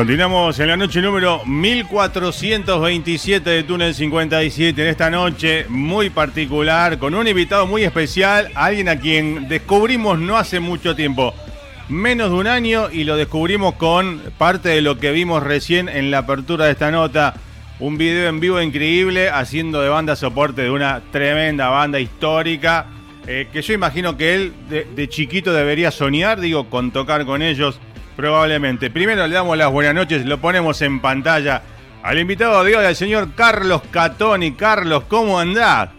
Continuamos en la noche número 1427 de Túnel 57. En esta noche muy particular, con un invitado muy especial, alguien a quien descubrimos no hace mucho tiempo, menos de un año, y lo descubrimos con parte de lo que vimos recién en la apertura de esta nota. Un video en vivo increíble, haciendo de banda soporte de una tremenda banda histórica. Eh, que yo imagino que él de chiquito debería soñar, digo, con tocar con ellos Probablemente. Primero le damos las buenas noches, lo ponemos en pantalla al invitado de hoy, al señor Carlos Catoni. Carlos, ¿cómo andás?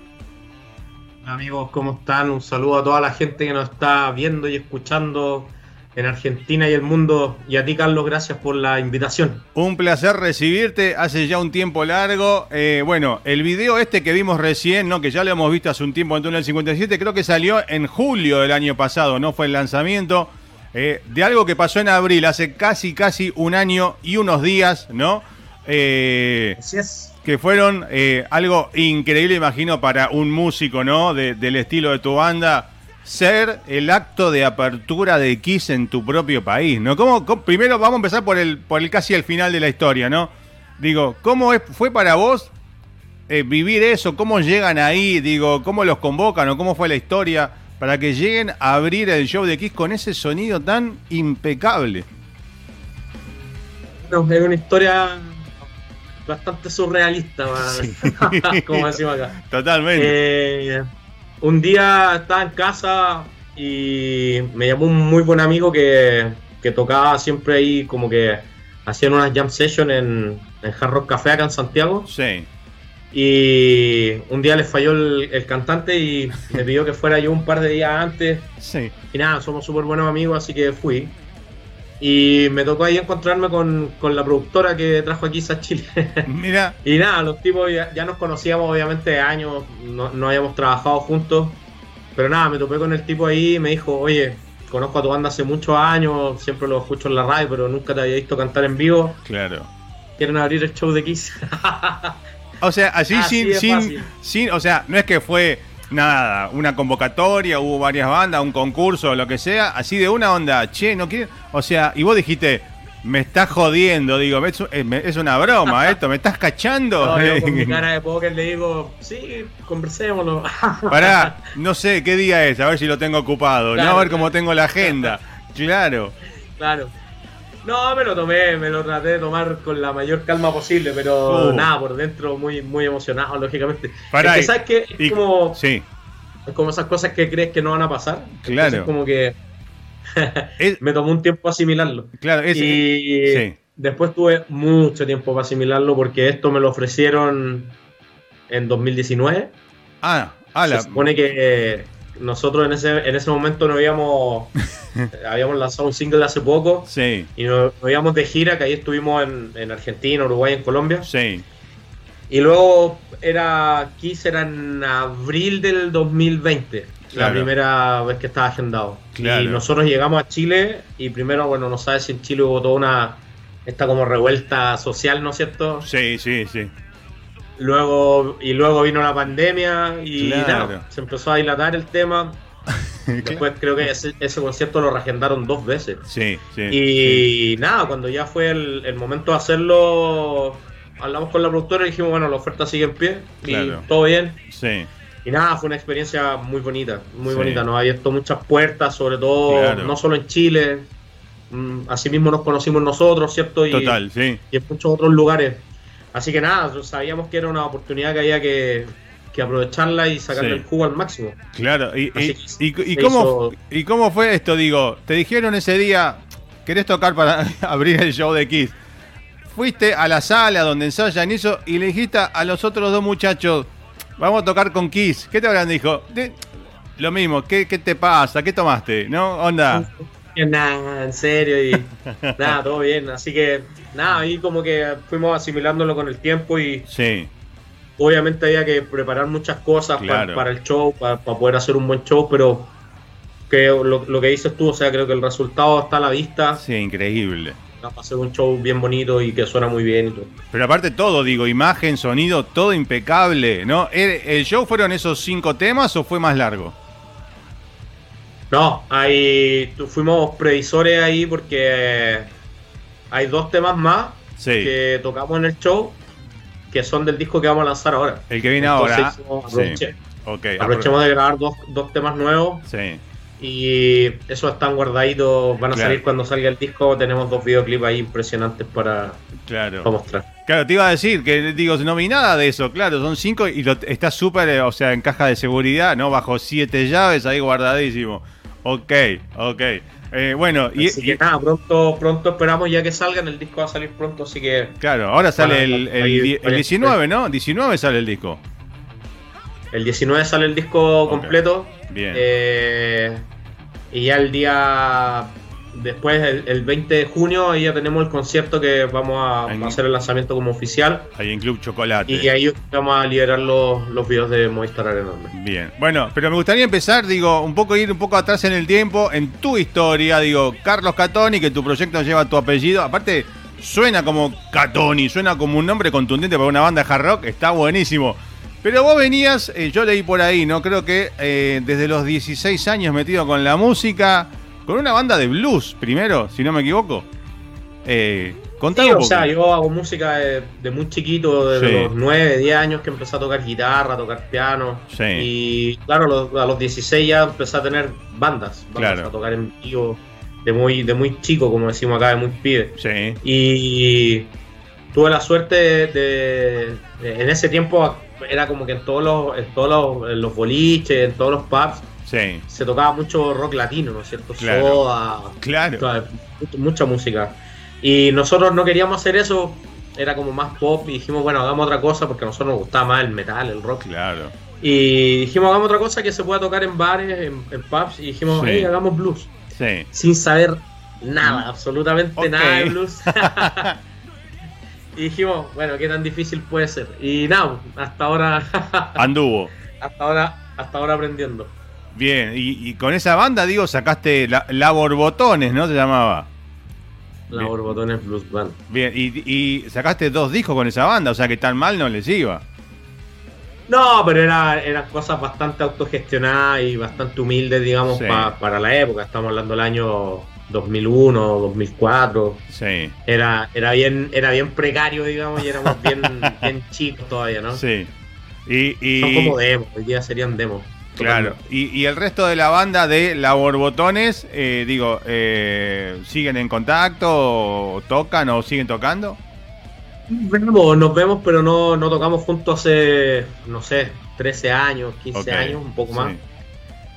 Amigos, ¿cómo están? Un saludo a toda la gente que nos está viendo y escuchando en Argentina y el mundo. Y a ti, Carlos, gracias por la invitación. Un placer recibirte hace ya un tiempo largo. Eh, bueno, el video este que vimos recién, ¿no? que ya lo hemos visto hace un tiempo en Túnel 57, creo que salió en julio del año pasado, ¿no? Fue el lanzamiento. Eh, de algo que pasó en abril, hace casi, casi un año y unos días, ¿no? Eh, es. Que fueron eh, algo increíble, imagino, para un músico, ¿no? del estilo de tu banda, ser el acto de apertura de Kiss en tu propio país, ¿no? ¿Cómo, primero vamos a empezar por el, por el casi el final de la historia, ¿no? Digo, ¿cómo fue para vos vivir eso? ¿Cómo llegan ahí? Digo, ¿cómo los convocan o cómo fue la historia? Para que lleguen a abrir el show de Kiss con ese sonido tan impecable. es una historia bastante surrealista, como decimos acá. Totalmente. Eh, un día estaba en casa y me llamó un muy buen amigo que, tocaba siempre ahí, como que hacían unas jam sessions en, en Hard Rock Café acá en Santiago. Sí. Y un día les falló el, cantante y me pidió que fuera yo un par de días antes. Sí. Y nada, somos súper buenos amigos, así que fui. Y me tocó ahí encontrarme con, la productora que trajo aquí a Chile. Mira. y nada, los tipos ya, nos conocíamos obviamente de años, no, no, habíamos trabajado juntos. Pero nada, me topé con el tipo ahí y me dijo, oye, conozco a tu banda hace muchos años, siempre lo escucho en la radio, pero nunca te había visto cantar en vivo. Claro. ¿Quieren abrir el show de Kiss? O sea, así, sin, sin, sin, o sea, no es que fue nada, una convocatoria, hubo varias bandas, un concurso, lo que sea, así de una onda, che, no quiero, o sea, y vos dijiste, me estás jodiendo, digo, es, es una broma esto, me estás cachando. No, yo con mi cara de póker le digo, sí, conversémoslo. Pará, no sé qué día es, a ver si lo tengo ocupado, ¿no? A ver cómo tengo la agenda. Claro. Claro. No, me lo tomé, me lo traté de tomar con la mayor calma posible, pero uh. nada, por dentro muy, muy emocionado, lógicamente. Para es que, ¿sabes qué? Es como. Sí. Es como esas cosas que crees que no van a pasar. Claro. Es como que. me tomó un tiempo asimilarlo. Claro, es, y después tuve mucho tiempo para asimilarlo porque esto me lo ofrecieron en 2019. Ah, ah Se supone que nosotros en ese, en ese momento no habíamos, habíamos lanzado un single hace poco. Sí. Y nos, íbamos de gira, que ahí estuvimos en, en, Argentina, Uruguay, en Colombia. Sí. Y luego era Kiss era en abril del 2020. la primera vez que estaba agendado. Y nosotros llegamos a Chile y primero, bueno, no sabes si en Chile hubo toda una, esta como revuelta social, ¿no es cierto? Sí, sí, sí. Luego, y luego vino la pandemia y nada, se empezó a dilatar el tema. Después creo que ese, concierto lo reagendaron dos veces. Sí, sí. Y nada, cuando ya fue el, momento de hacerlo, hablamos con la productora y dijimos, bueno, la oferta sigue en pie y todo bien. Sí. Y nada, fue una experiencia muy bonita, muy bonita. Nos ha abierto muchas puertas, sobre todo, no solo en Chile. Mm, así mismo nos conocimos nosotros, ¿cierto? Y, Total, sí. Y en muchos otros lugares. Así que nada, sabíamos que era una oportunidad que había que, aprovecharla y sacarle el jugo al máximo. Claro, y, y, cómo, ¿y cómo fue esto? Digo, te dijeron ese día, ¿querés tocar para abrir el show de Kiss? Fuiste a la sala donde ensayan eso y le dijiste a los otros dos muchachos, vamos a tocar con Kiss. ¿Qué te habrán dicho? lo mismo, ¿qué, ¿qué te pasa? ¿Qué tomaste? ¿No? Onda. Nada, en serio, y nada, todo bien. Así que, nada, ahí como que fuimos asimilándolo con el tiempo y. Sí. Obviamente había que preparar muchas cosas para, el show, para, poder hacer un buen show, pero que lo, que dices tú, o sea, creo que el resultado está a la vista. Sí, increíble. Para hacer un show bien bonito y que suena muy bien y todo. Pero aparte todo, digo, imagen, sonido, todo impecable, ¿no? ¿El show fueron esos cinco temas o fue más largo? No, hay, fuimos previsores ahí porque hay dos temas más que tocamos en el show que son del disco que vamos a lanzar ahora. El que viene ahora. Aprovechemos de grabar dos, dos temas nuevos. Sí. Y esos están guardaditos, van a salir cuando salga el disco. Tenemos dos videoclips ahí impresionantes para, claro. mostrar. Claro, te iba a decir que, digo, no vi nada de eso, claro, son cinco y está súper, eh, o sea, en caja de seguridad, ¿no? Bajo siete llaves ahí guardadísimo. Ok, ok. Eh, bueno, y, que nada, pronto, pronto esperamos ya que salgan, el disco va a salir pronto, así que... Claro, ahora sale el, el, 19, ¿no? 19 sale el disco. El 19 sale el disco completo. Bien. Eh, y ya el día Después, el, 20 de junio, ahí ya tenemos el concierto que vamos a, hacer el lanzamiento como oficial. Ahí en Club Chocolate. Y ahí vamos a liberar los, los videos de Movistar Arena. Bien, bueno, pero me gustaría empezar, digo, un poco ir un poco atrás en el tiempo, en tu historia, digo, Carlos Catoni, que tu proyecto lleva tu apellido. Aparte, suena como Catoni, suena como un nombre contundente para una banda de hard rock, está buenísimo. Pero vos venías, eh, yo leí por ahí, ¿no? Creo que eh, desde los 16 años metido con la música con una banda de blues primero, si no me equivoco. Eh, sí, o sea, yo hago música de, muy chiquito, desde los 9, 10 años que empecé a tocar guitarra, a tocar piano. Sí. Y claro, a los 16 ya empecé a tener bandas, claro. a tocar en vivo de muy, de muy chico, como decimos acá, de muy pibe. Sí. Y tuve la suerte de, en ese tiempo era como que en todos los, en todos los, en los boliches, en todos los pubs, se tocaba mucho rock latino, ¿no es cierto? Claro. Soda, claro. mucha música. Y nosotros no queríamos hacer eso, era como más pop y dijimos, bueno, hagamos otra cosa porque a nosotros nos gustaba más el metal, el rock. Claro. Y dijimos, hagamos otra cosa que se pueda tocar en bares, en, pubs, y dijimos, hey, hagamos blues. Sí. Sin saber nada, absolutamente nada de blues. y dijimos, bueno, qué tan difícil puede ser. Y nada, hasta ahora. Anduvo. Hasta ahora, hasta ahora aprendiendo. Bien, y, con esa banda, digo, sacaste la, la Borbotones, ¿no? Se llamaba. La Borbotones Blues Band. Bien, y, sacaste dos discos con esa banda, o sea que tan mal no les iba. No, pero era, eran cosas bastante autogestionadas y bastante humildes, digamos, para la época. Estamos hablando del año 2001, 2004. Sí. Era, era, bien, era bien precario, digamos, y éramos bien, bien chicos todavía, ¿no? Sí. Y, y... Son como demos, hoy día serían demos. Claro, y, el resto de la banda de La Borbotones, eh, digo, eh, ¿siguen en contacto? ¿Tocan o siguen tocando? nos vemos, pero no, no tocamos juntos hace, no sé, 13 años, 15 años, un poco más.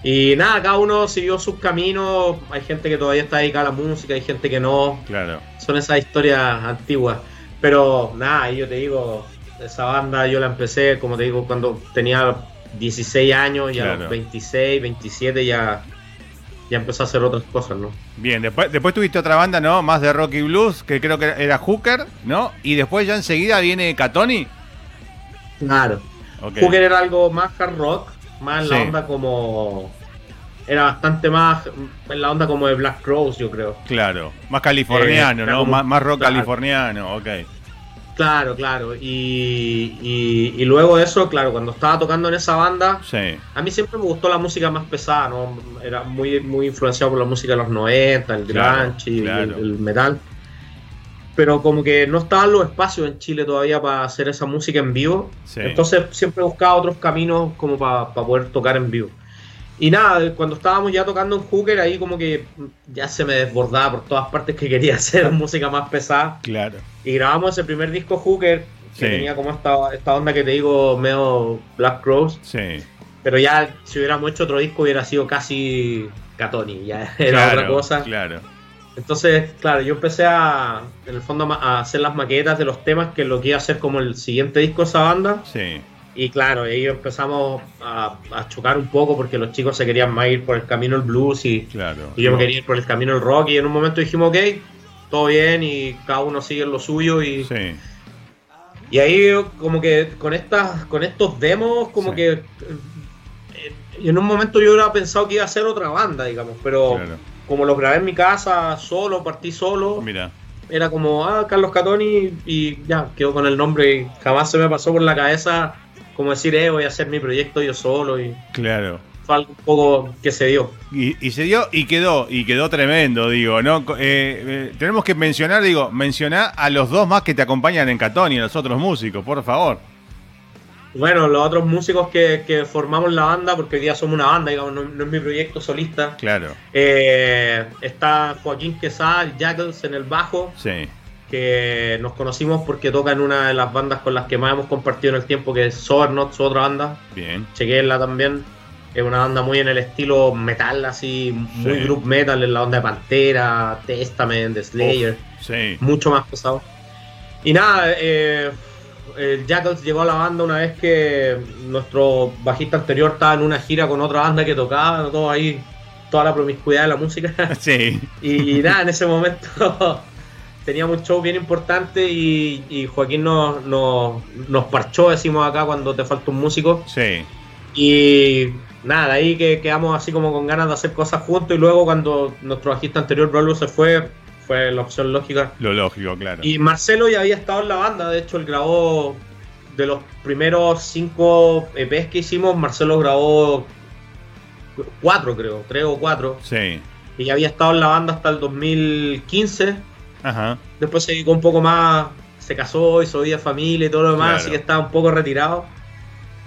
Y nada, cada uno siguió sus caminos. Hay gente que todavía está dedicada a la música, hay gente que no. Claro. Son esas historias antiguas. Pero nada, yo te digo, esa banda yo la empecé, como te digo, cuando tenía 16 años y a los 26, 27 ya, ya empezó a hacer otras cosas, ¿no? Bien, después, después tuviste otra banda, ¿no? Más de rock y blues, que creo que era Hooker, ¿no? Y después ya enseguida viene Catoni. Claro. Hooker era algo más hard rock, más la onda como era bastante más en la onda como de Black Crowes, yo creo. Claro, más californiano, Eh, ¿no? como- más, más rock claro. californiano, ok. Claro, claro. Y, y, y luego de eso, claro, cuando estaba tocando en esa banda, Sí, a mí siempre me gustó la música más pesada, ¿no? Era muy, muy influenciado por la música de los 90, el Claro, grunge y claro. el, el metal. Pero como que no estaban los espacios en Chile todavía para hacer esa música en vivo. Sí. Entonces siempre buscaba otros caminos como para poder tocar en vivo. Y nada, cuando estábamos ya tocando en Hooker, ahí como que ya se me desbordaba por todas partes que quería hacer música más pesada. claro. Y grabamos ese primer disco Hooker, que Sí. tenía como esta, esta onda que te digo, medio Black Crows. Sí. Pero ya si hubiéramos hecho otro disco hubiera sido casi Catoni, ya era claro, otra cosa. Claro. Entonces, claro, yo empecé a, en el fondo, a hacer las maquetas de los temas, que lo que iba a hacer como el siguiente disco de esa banda. Sí. Y claro, ahí empezamos a, a chocar un poco porque los chicos se querían más ir por el camino del blues y, Claro. y yo me quería ir por el camino del rock. Y en un momento dijimos, ok, todo bien y cada uno sigue en lo suyo. Y, Sí. y ahí como que con estas con estos demos, como Sí. que eh, en un momento yo hubiera pensado que iba a ser otra banda, digamos, pero Claro. como lo grabé en mi casa solo, partí solo, Mira. era como, ah, Carlos Catoni y ya, quedó con el nombre y jamás se me pasó por la cabeza como decir, eh, voy a hacer mi proyecto yo solo y Claro. fue algo un poco que se dio. Y, y se dio y quedó, y quedó tremendo, digo, ¿no? Eh, eh, tenemos que mencionar, digo, mencionar a los dos más que te acompañan en Catón y a los otros músicos, por favor. Bueno, los otros músicos que, que formamos la banda, porque hoy día somos una banda, digamos, no, no es mi proyecto solista. Claro. Eh, está Joaquín Quesada, Jackals en el bajo, Sí. Que nos conocimos porque toca en una de las bandas con las que más hemos compartido en el tiempo, que es Sobernot, su otra banda. Bien. Chequenla también. Es una banda muy en el estilo metal, así, muy Sí. group metal, en la onda de Pantera, Testament, de Slayer, Sí. mucho más pesado. Y nada, eh, el Jackals llegó a la banda una vez que nuestro bajista anterior estaba en una gira con otra banda que tocaba, todo ahí, toda la promiscuidad de la música. Sí. Y nada, en ese momento teníamos un show bien importante y, y Joaquín nos, nos, nos parchó, decimos acá, cuando te falta un músico. Sí. Y nada, ahí que quedamos así como con ganas de hacer cosas juntos y luego cuando nuestro bajista anterior, Braulio, se fue, fue la opción lógica. Lo lógico, claro. Y Marcelo ya había estado en la banda, de hecho él grabó de los primeros cinco EPs que hicimos, Marcelo grabó cuatro creo, tres o cuatro. Sí. Y ya había estado en la banda hasta el 2015. Ajá. Después se dedicó un poco más, se casó, hizo vida, familia y todo lo demás, Claro. así que estaba un poco retirado.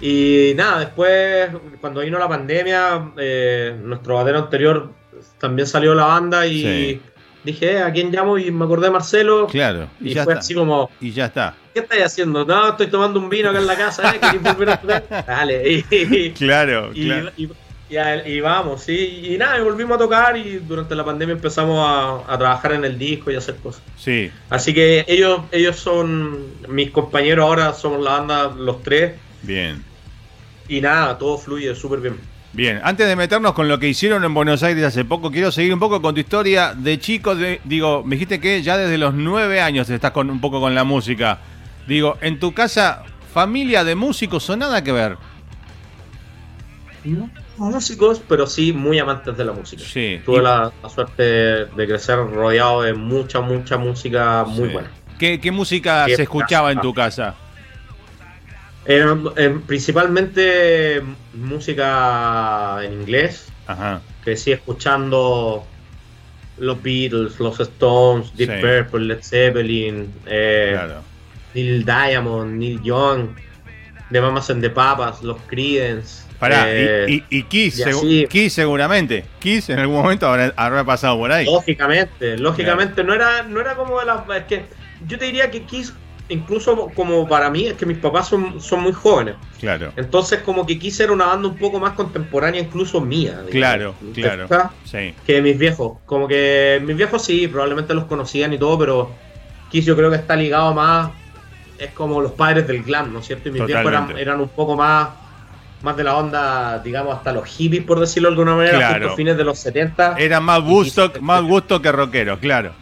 Y nada, después, cuando vino la pandemia, eh, nuestro batero anterior también salió la banda y Sí. dije, "Eh, ¿a quién llamo? Y me acordé de Marcelo. Claro. Y, Y, ya fue está. así como, Y ya está. ¿qué estáis haciendo? No, estoy tomando un vino acá en la casa, ¿eh? ¿Queréis volver a tocar? Dale. Y- Claro, y, claro. y- y a- y vamos, sí. Y nada, y volvimos a tocar y durante la pandemia empezamos a, a trabajar en el disco y a hacer cosas. Sí. Así que ellos, ellos son mis compañeros ahora, somos la banda los tres. Bien. Y nada, todo fluye súper bien. Bien, antes de meternos con lo que hicieron en Buenos Aires hace poco, quiero seguir un poco con tu historia de chico. De, digo, me dijiste que ya desde los nueve años estás con un poco con la música. Digo, en tu casa, familia de músicos o nada que ver. No músicos, pero sí muy amantes de la música. Sí. Tuve Y- la, la suerte de crecer rodeado de mucha, mucha música muy Sí. buena. ¿Qué, qué música Qué se escuchaba en tu casa? Era, eh, principalmente música en inglés. Ajá. Crecí escuchando los Beatles, los Stones, Deep Sí. Purple, Led Zeppelin, eh, Claro. Neil Diamond, Neil Young, The Mamas and the Papas, los Creedence. Pará, eh, y, y- y Kiss, y. Kiss seguramente. Kiss en algún momento habrá, habrá pasado por ahí. Lógicamente, lógicamente, no era, no era como de las. Es que yo te diría que Kiss, incluso como para mí, es que mis papás son, son muy jóvenes. Claro, Entonces, como que Kiss era una banda un poco más contemporánea, incluso mía. digamos. claro, ¿Te claro. Sí, Que mis viejos. Como que mis viejos sí, probablemente los conocían y todo, pero Kiss yo creo que está ligado más. Es como los padres del glam, ¿no es cierto? Y mis viejos eran, eran un poco más. Más de la onda, digamos, hasta los hippies, por decirlo de alguna manera, Claro. fines de los 70. Era más gusto, más gusto que rockero, claro.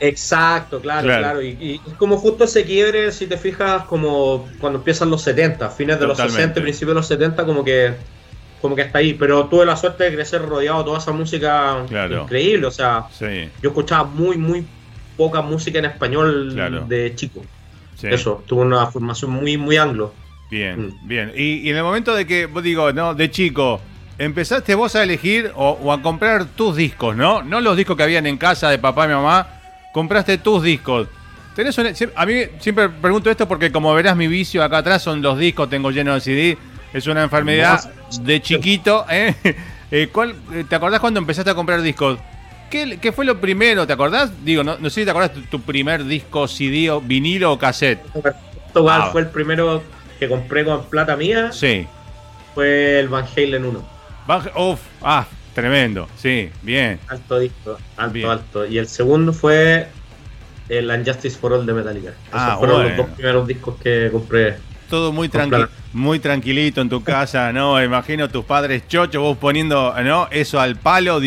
Exacto, claro, Claro. claro. Y, y es como justo ese quiebre, si te fijas, como cuando empiezan los 70, fines de los Totalmente. 60, principios de los 70, como que como que hasta ahí. Pero tuve la suerte de crecer rodeado de toda esa música Claro. increíble. O sea, Sí, yo escuchaba muy, muy poca música en español Claro. de chico. Sí. Eso, tuve una formación muy, muy anglo. Bien, Mm. bien. Y, y en el momento de que, vos digo, no, de chico, empezaste vos a elegir o, o a comprar tus discos, ¿no? No los discos que habían en casa de papá y mamá, compraste tus discos. Tenés una- a mí siempre pregunto esto porque como verás mi vicio acá atrás son los discos, tengo lleno de CD, es una enfermedad de chiquito. ¿eh? Eh, ¿cuál- eh, ¿Te acordás cuando empezaste a comprar discos? ¿Qué, qué fue lo primero? ¿Te acordás? Digo, no, no sé si te acordás tu, tu primer disco, CD, o vinilo o cassette. Igual Ah. fue el primero que compré con plata mía, Sí. fue el Van Halen 1. Van- Uf, ah, tremendo. Sí, bien. Alto disco, alto, Bien. alto. Y el segundo fue el Unjustice for All de Metallica. Esos Ah, fueron bueno. los dos primeros discos que compré. Todo muy, Con tranqui plata. muy tranquilito en tu casa, ¿no? Imagino tus padres chochos, vos poniendo, ¿no? Eso al palo,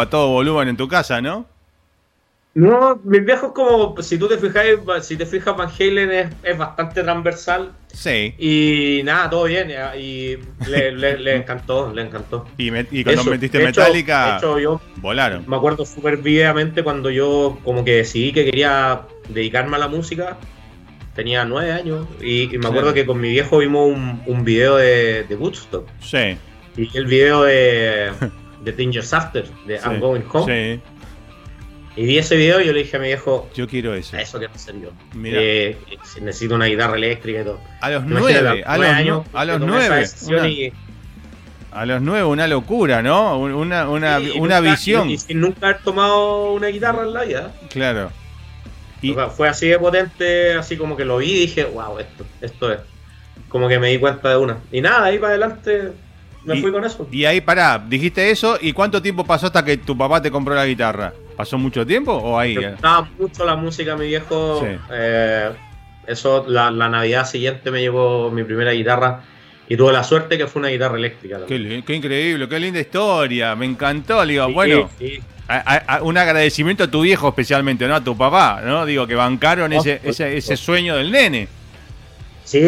a todo volumen en tu casa, ¿no? No, mis viejos como, si tú te fijas, si te fijas, Van Halen es, es bastante transversal Sí. y nada, todo bien. Y le, le- le encantó, le encantó. Y, me- y cuando Eso, metiste de hecho- Metallica, de hecho, yo volaron. me acuerdo súper vividamente cuando yo como que decidí que quería dedicarme a la música. Tenía nueve años y, y me acuerdo Sí. que con mi viejo vimos un, un video de, de Woodstock. Sí. Y el video de, de Dangerous After, de sí, I'm Going Home. Sí. Y vi ese video y yo le dije a mi viejo, Yo quiero eso. a eso ser yo. Mira. Eh, necesito una guitarra eléctrica y todo. A los nueve, a los, años a los que nueve. decisión Una, y- a los nueve, una locura, ¿no? Una, una, y- una nunca- visión. Y, y sin nunca haber tomado una guitarra en la vida. Claro. Y, O sea, fue así de potente, así como que lo vi y dije, wow, esto, esto es. Como que me di cuenta de una. Y nada, ahí para adelante me Y- fui con eso. y ahí, pará, dijiste eso, ¿y cuánto tiempo pasó hasta que tu papá te compró la guitarra? ¿Pasó mucho tiempo o ahí? Me gustaba mucho la música, mi viejo. Sí. eh, eso, la, la Navidad siguiente me llevó mi primera guitarra y tuve la suerte que fue una guitarra eléctrica. Qué, increíble, qué linda historia, me encantó, le digo, Sí, bueno, sí. a- a- a- un agradecimiento a tu viejo especialmente, ¿no? A tu papá, ¿no? Digo, que bancaron ese, ese, ese sueño del nene. Sí,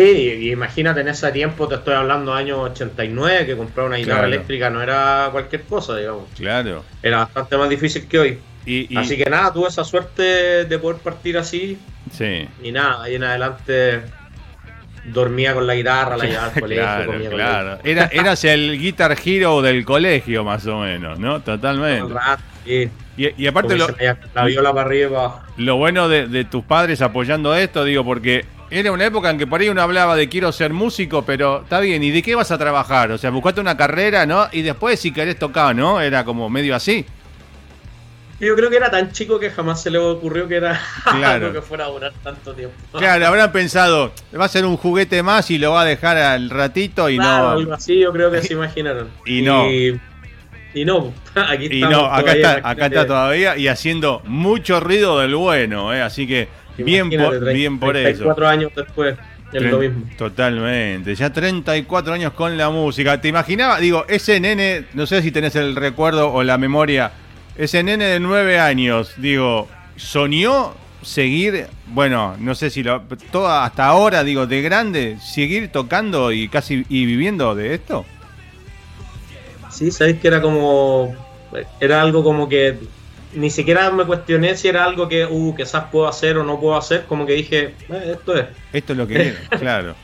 y imagínate en ese tiempo, te estoy hablando años 89, que comprar una guitarra Claro. eléctrica no era cualquier cosa, digamos. Claro. Era bastante más difícil que hoy. Y, y- Así que nada, tuve esa suerte de poder partir así sí. y nada, ahí en adelante dormía con la guitarra, la llevaba al colegio, Claro, comía claro. Era, eras el guitar hero del colegio, más o menos, ¿no? Totalmente. el rato, sí. Y, y aparte, Como lo, la viola para arriba y para abajo. lo bueno de, de tus padres apoyando esto, digo, porque era una época en que por ahí uno hablaba de quiero ser músico, pero está bien, ¿y de qué vas a trabajar? O sea, buscate una carrera, ¿no? Y después si querés tocar, ¿no? Era como medio así. Yo creo que era tan chico que jamás se le ocurrió que era Claro. algo que fuera a durar tanto tiempo. Claro, habrán pensado, va a ser un juguete más y lo va a dejar al ratito y Claro, no. algo así yo creo que se imaginaron. Y no. Y, y no, aquí Y no, acá todavía, está, acá está todavía y haciendo mucho ruido del bueno, ¿eh? Así que bien por, bien por eso. 34 años después, es lo mismo. Totalmente, ya 34 años con la música. ¿Te imaginabas? Digo, ese nene, no sé si tenés el recuerdo o la memoria, ese nene de 9 años, digo, soñó seguir, bueno, no sé si lo, toda hasta ahora, digo, de grande, seguir tocando y casi y viviendo de esto. Sí, sabéis que era como. Era algo como que. Ni siquiera me cuestioné si era algo que, uh, quizás puedo hacer o no puedo hacer. Como que dije, "Eh, esto es. Esto es lo que quiero, claro.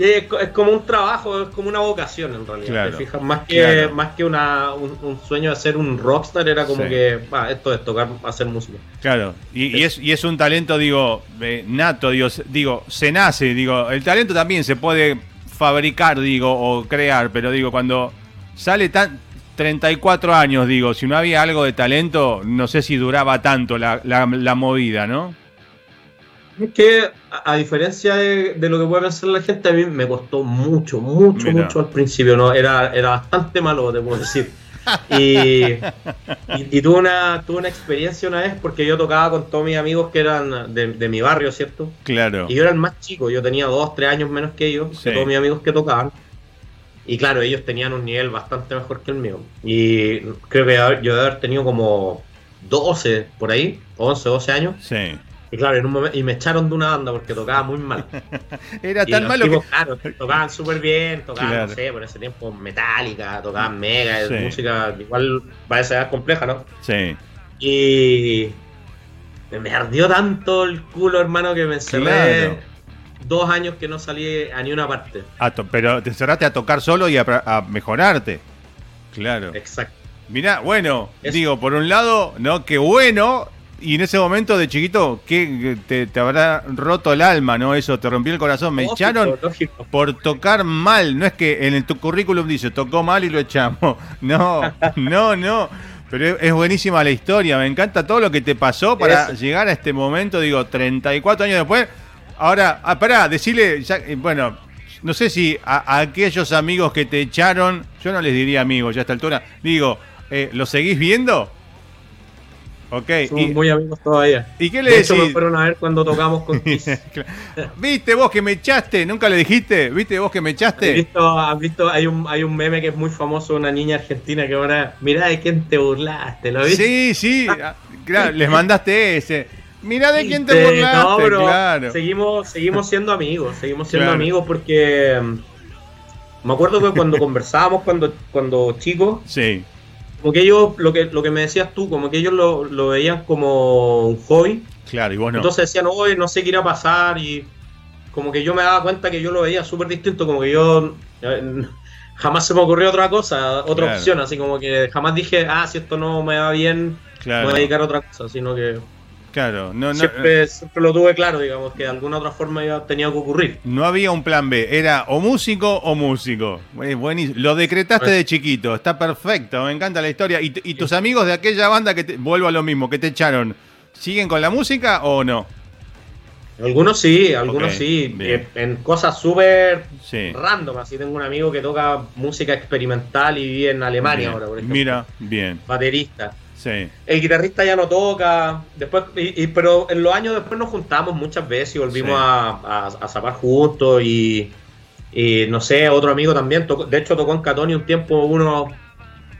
Y es, co- es como un trabajo, es como una vocación en realidad. Claro, ¿te fijas? Más que, claro. más que una, un, un sueño de ser un rockstar, era como Sí. que, "Ah, esto es tocar, hacer música. Claro, y, y es, y es un talento, digo, eh, nato, digo, digo, se nace, digo, el talento también se puede fabricar, digo, o crear, pero digo, cuando sale tan 34 años, digo, si no había algo de talento, no sé si duraba tanto la, la, la movida, ¿no? Es que, a, a diferencia de, de lo que puede pensar la gente, a mí me costó mucho, mucho, Mira. mucho al principio, ¿no? Era, era bastante malo, te puedo decir. Y, y, y tuve, una, tuve una experiencia una vez porque yo tocaba con todos mis amigos que eran de, de mi barrio, ¿cierto? Claro. Y yo era el más chico, yo tenía dos, tres años menos que ellos, Sí. que todos mis amigos que tocaban. Y claro, ellos tenían un nivel bastante mejor que el mío. Y creo que yo de haber tenido como 12 por ahí, 11, 12 años. Sí, Y claro, en un momento, y me echaron de una banda porque tocaba muy mal. Era Y tan los malo tipos, que. claro, tocaban súper bien, tocaban, Claro. no sé, por ese tiempo Metallica, tocaban Mega, Sí. música igual a ser compleja, ¿no? Sí. Y me ardió tanto el culo, hermano, que me encerré Claro. Dos años que no salí a ni una parte. A pero te cerraste a tocar solo y a, mejorarte. Claro. Exacto. Mirá, bueno, digo, por un lado, ¿no? Qué bueno. Y en ese momento de chiquito, que te, te habrá roto el alma, ¿no? Eso te rompió el corazón. Me Lógico, echaron lógico. por tocar mal. No es que en el, tu currículum dice tocó mal y lo echamos. No, no, no. Pero es, es buenísima la historia. Me encanta todo lo que te pasó para Eso. llegar a este momento. Digo, 34 años después. Ahora, ah, pará, decirle, ya, eh, bueno, no sé si a, a aquellos amigos que te echaron, yo no les diría amigos ya a esta altura, digo, eh, ¿lo seguís viendo? Ok, Somos y, muy amigos todavía. ¿y qué le De hecho, me fueron a ver cuando tocamos con Kiss. ¿Viste vos que me echaste? ¿Nunca le dijiste? ¿Viste vos que me ¿Has echaste? visto, has visto? Hay un, hay un meme que es muy famoso de una niña argentina que ahora, mirá de quién te burlaste, ¿lo viste? Sí, sí, ah, claro, les mandaste ese. Mirá de quién te burlaste, no, claro. seguimos, seguimos siendo amigos, seguimos siendo Claro. amigos porque mm, me acuerdo que cuando conversábamos cuando, cuando chicos, Sí, como que ellos, lo que, lo que me decías tú, como que ellos lo, lo veían como un hobby, claro, y vos no. entonces decían, oye, no sé qué irá a pasar y como que yo me daba cuenta que yo lo veía súper distinto, como que yo jamás se me ocurrió otra cosa, otra Claro. opción, así como que jamás dije, ah, si esto no me va bien, me voy a dedicar a otra cosa, sino que claro, no, no, siempre, siempre lo tuve claro, digamos, que de alguna otra forma tenía que ocurrir. no había un plan B, era o músico o músico. Buenísimo. Lo decretaste de chiquito, está perfecto, me encanta la historia. ¿Y, y tus amigos de aquella banda que te, vuelvo a lo mismo, que te echaron, siguen con la música o no? Algunos sí, algunos sí, bien. eh, en cosas súper Sí. random, así tengo un amigo que toca música experimental y vive en Alemania Bien. ahora, por ejemplo. Mira, bien, Baterista. Sí. El guitarrista ya no toca, después, y, y- pero en los años después nos juntamos muchas veces y volvimos Sí. a, a, a zapar juntos y, y no sé, otro amigo también, tocó- de hecho tocó en Catoni un tiempo uno,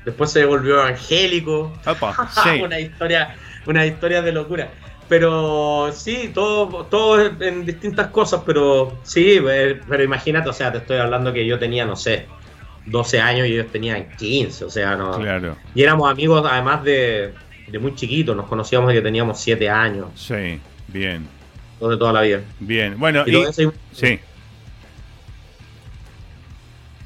después se volvió evangélico, Opa, sí. una historia, una historia de locura. Pero sí, todo, todo en distintas cosas, pero sí, eh, pero imagínate, o sea, te estoy hablando que yo tenía, no sé, 12 años y ellos tenían 15, o sea, no. Claro, Y éramos amigos además de, de muy chiquitos, nos conocíamos desde que teníamos 7 años, sí, bien, de toda la vida. bien. Bueno, Y, y, sí.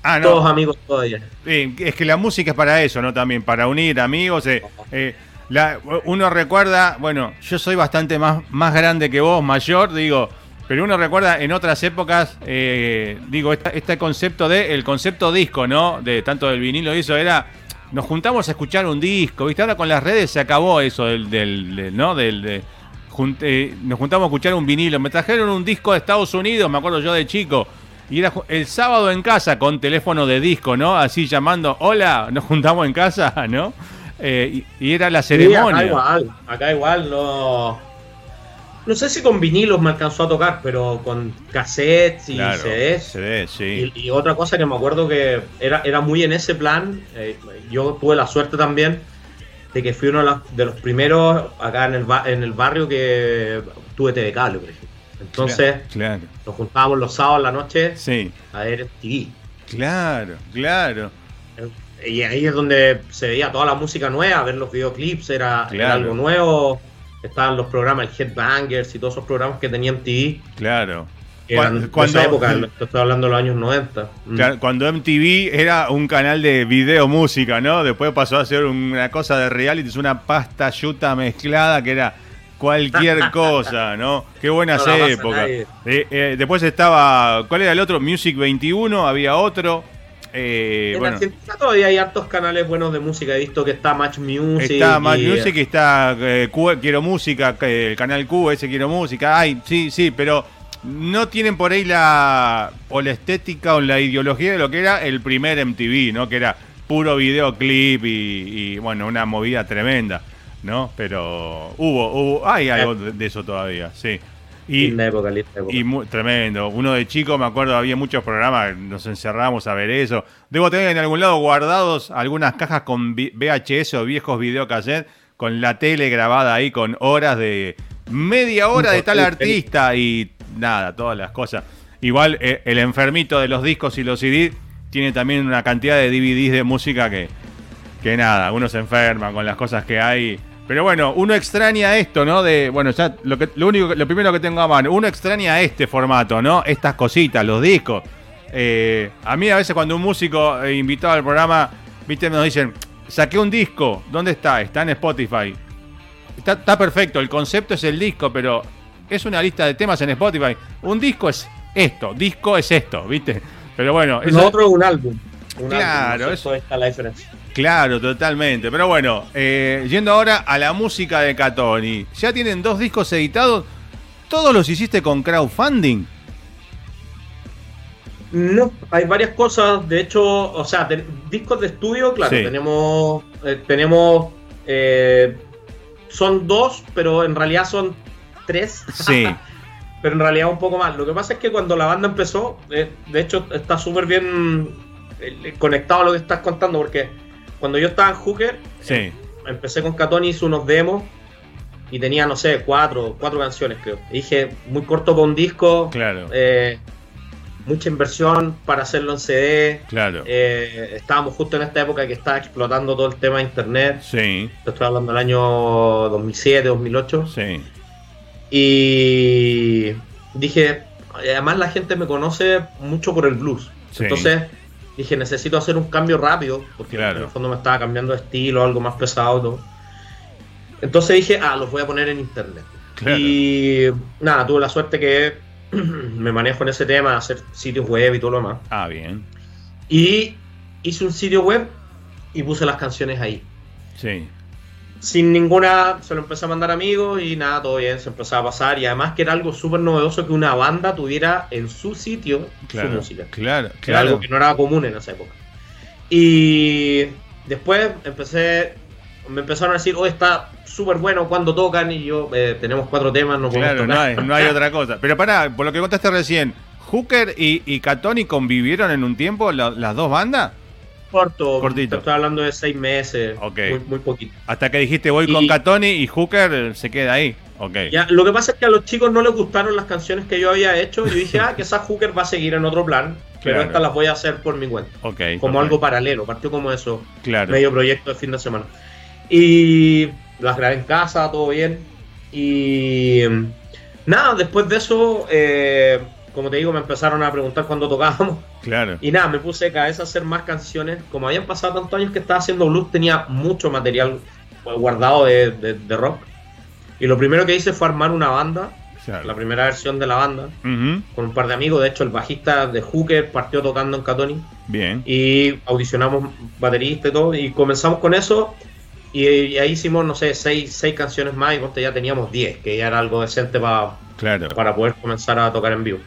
Ah, no. todos amigos todavía. Eh, es que la música es para eso, ¿no? También para unir amigos. eh, eh, la- uno recuerda, bueno, yo soy bastante más, más grande que vos, mayor, digo, pero uno recuerda en otras épocas, eh, digo, esta- este concepto de, el concepto disco, ¿no? De tanto del vinilo y eso era, nos juntamos a escuchar un disco, ¿viste? Ahora con las redes se acabó eso del, del, del- ¿no? Del, de, jun- eh, nos juntamos a escuchar un vinilo. Me trajeron un disco de Estados Unidos, me acuerdo yo de chico. Y era el sábado en casa con teléfono de disco, ¿no? Así llamando, hola, nos juntamos en casa, ¿no? Eh, y, y era la Sí, ceremonia. acá igual, acá igual, no. No sé si con vinilos me alcanzó a tocar, pero con cassettes y Claro, CDs. CD, sí. Y, y otra cosa que me acuerdo que era, era muy en ese plan, eh, yo tuve la suerte también de que fui uno de los, de los primeros acá en el, en el barrio que tuve TV cable, por ejemplo. Entonces Claro, nos juntábamos los sábados en la noche sí. a ver TV. Claro, claro. Y ahí es donde se veía toda la música nueva, ver los videoclips era, algo nuevo. Estaban los programas, el Headbangers y todos esos programas que tenían TV, Claro. eran Cuando- esa época, esto estoy hablando de los años 90. Mm. Claro, Cuando MTV era un canal de video música, ¿no? Después pasó a ser una cosa de reality, es una pasta yuta mezclada que era cualquier cosa, ¿no? Qué buenas No épocas. Eh, eh, después estaba, ¿cuál era el otro? Music 21, había otro. Eh, En bueno, Argentina todavía hay hartos canales buenos de música. He visto que está Match Music. está Mad y, Music, está eh, Q- Quiero Música, eh, el canal Q, ese Quiero Música. Ay, sí, sí, pero no tienen por ahí la o la estética o la ideología de lo que era el primer MTV, ¿no? Que era puro videoclip y, y, bueno, una movida tremenda, ¿no? Pero hubo, hubo, hay algo de eso todavía, sí. Y, Linda época, linda época. y mu- tremendo. Uno de chico, me acuerdo, había muchos programas, nos encerramos a ver eso. Debo tener en algún lado guardados algunas cajas con VHS o viejos videocassettes con la tele grabada ahí con horas de, media hora de tal artista y nada, todas las cosas. Igual eh, el enfermito de los discos y los CD tiene también una cantidad de DVDs de música que, que nada, uno se enferma con las cosas que hay. Pero bueno, uno extraña esto, ¿no? De, bueno, ya lo, que, lo único, lo primero que tengo a mano, uno extraña este formato, ¿no? Estas cositas, los discos. Eh, a mí a veces cuando un músico eh, invitado al programa, viste, nos dicen, saqué un disco, ¿dónde está? Está en Spotify. Está, está perfecto, el concepto es el disco, pero es una lista de temas en Spotify. Un disco es esto, disco es esto, ¿viste? Pero bueno, eso- otro es un álbum. Un Claro, álbum, eso está la diferencia. Claro, totalmente. Pero bueno, eh, yendo ahora a la música de Catoni. Ya tienen dos discos editados. ¿Todos los hiciste con crowdfunding? No, hay varias cosas. De hecho, o sea, discos de estudio, claro, Sí. tenemos. eh, tenemos. eh, son dos, pero en realidad son tres. Sí. pero en realidad un poco más. Lo que pasa es que cuando la banda empezó, de hecho, está súper bien conectado a lo que estás contando, porque cuando yo estaba en Hooker, Sí. empecé con Catoni, hice unos demos y tenía, no sé, cuatro, cuatro canciones, creo. Y dije, muy corto para un disco. Claro. eh, mucha inversión para hacerlo en CD. Claro. Eh, estábamos justo en esta época que estaba explotando todo el tema de internet. Sí. Estoy hablando del año 2007, 2008. Sí. Y dije, además la gente me conoce mucho por el blues. Sí. Entonces dije, necesito hacer un cambio rápido, porque Claro. en el fondo me estaba cambiando de estilo, algo más pesado. todo. Entonces dije, ah, los voy a poner en internet. Claro. Y nada, tuve la suerte que me manejo en ese tema, hacer sitios web y todo lo demás. Ah, bien. Y hice un sitio web y puse las canciones ahí. Sí. Sin ninguna, se lo empecé a mandar a amigos y nada, todo bien, se empezaba a pasar. Y además que era algo súper novedoso que una banda tuviera en su sitio Claro. su música. Claro. Que era Claro. algo que no era común en esa época. Y después empecé, me empezaron a decir, oh, está súper bueno cuando tocan. Y yo, eh, tenemos cuatro temas, no podemos Claro, no tocar. hay, no hay otra cosa. Pero pará, por lo que contaste recién, ¿Hooker y, y Catoni convivieron en un tiempo la- las dos bandas? Corto, Cortito. estoy hablando de seis meses, muy, muy poquito. Hasta que dijiste voy con Catoni y Hooker eh, se queda ahí. Ok. Ya, lo que pasa es que a los chicos no les gustaron las canciones que yo había hecho. Y yo dije, ah, que esa Hooker va a seguir en otro plan, pero Claro. estas las voy a hacer por mi cuenta. Ok. Como algo paralelo, partió como eso, Claro. medio proyecto de fin de semana. Y las grabé en casa, todo bien. Y mm, nada, después de eso, eh, como te digo, me empezaron a preguntar cuándo tocábamos. Claro. Y nada, me puse de cabeza a hacer más canciones. Como habían pasado tantos años que estaba haciendo blues, tenía mucho material guardado de, de- de rock. Y lo primero que hice fue armar una banda, Claro. la primera versión de la banda, con un par de amigos. De hecho, el bajista de Hooker partió tocando en Catoni. Bien. Y audicionamos baterista y todo. Y comenzamos con eso. Y, y ahí hicimos, no sé, seis, seis canciones más. Y ya teníamos 10, que ya era algo decente para Claro. para poder comenzar a tocar en vivo.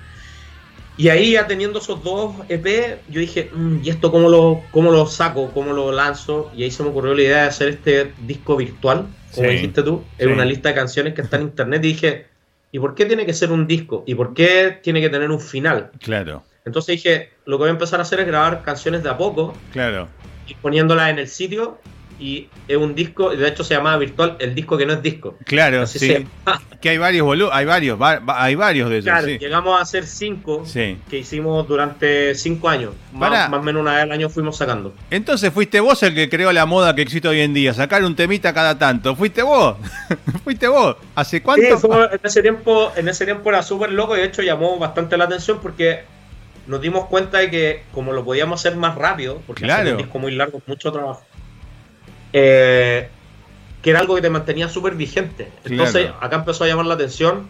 Y ahí ya teniendo esos dos EP, yo dije, "Mm, ¿y esto cómo lo, cómo lo saco? ¿Cómo lo lanzo? Y ahí se me ocurrió la idea de hacer este disco virtual, como Sí, dijiste tú, sí. en una lista de canciones que está en internet. Y dije, ¿y por qué tiene que ser un disco? ¿Y por qué tiene que tener un final? Claro. Entonces dije, lo que voy a empezar a hacer es grabar canciones de a poco Claro. y poniéndolas en el sitio. Y es un disco, de hecho se llamaba virtual el disco que no es disco. Claro, Así sí. Que hay varios volu hay varios, va- va- hay varios de esos, Claro, sí. llegamos a hacer cinco Sí. que hicimos durante cinco años. Más, más o menos una vez al año fuimos sacando. Entonces fuiste vos el que creó la moda que existe hoy en día, sacar un temita cada tanto. Fuiste vos. fuiste vos. ¿Hace cuánto? Sí, fue- en ese tiempo, en ese tiempo era súper loco y de hecho llamó bastante la atención porque nos dimos cuenta de que como lo podíamos hacer más rápido, porque Claro. hacer un disco muy largo mucho trabajo, eh, que era algo que te mantenía súper vigente. Entonces Claro. acá empezó a llamar la atención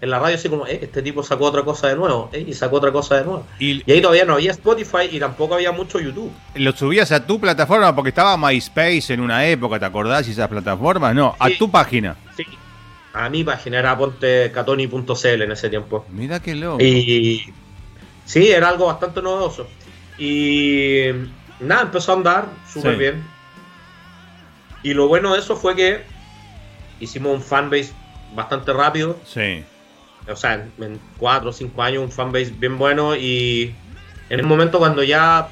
en la radio así como, eh, este tipo sacó otra cosa de nuevo, eh, y sacó otra cosa de nuevo. y Y ahí todavía no había Spotify y tampoco había mucho YouTube. lo subías a tu plataforma porque estaba MySpace en una época, ¿te acordás? Y esas plataformas, no, a tu página. Sí. A mí página era pontecatoni.cl en ese tiempo. Mira qué loco. Y sí, era algo bastante novedoso. Y nada, empezó a andar súper Sí. bien. Y lo bueno de eso fue que hicimos un fanbase bastante rápido. Sí. O sea, en, cuatro o cinco años, un fanbase bien bueno. Y en un momento cuando ya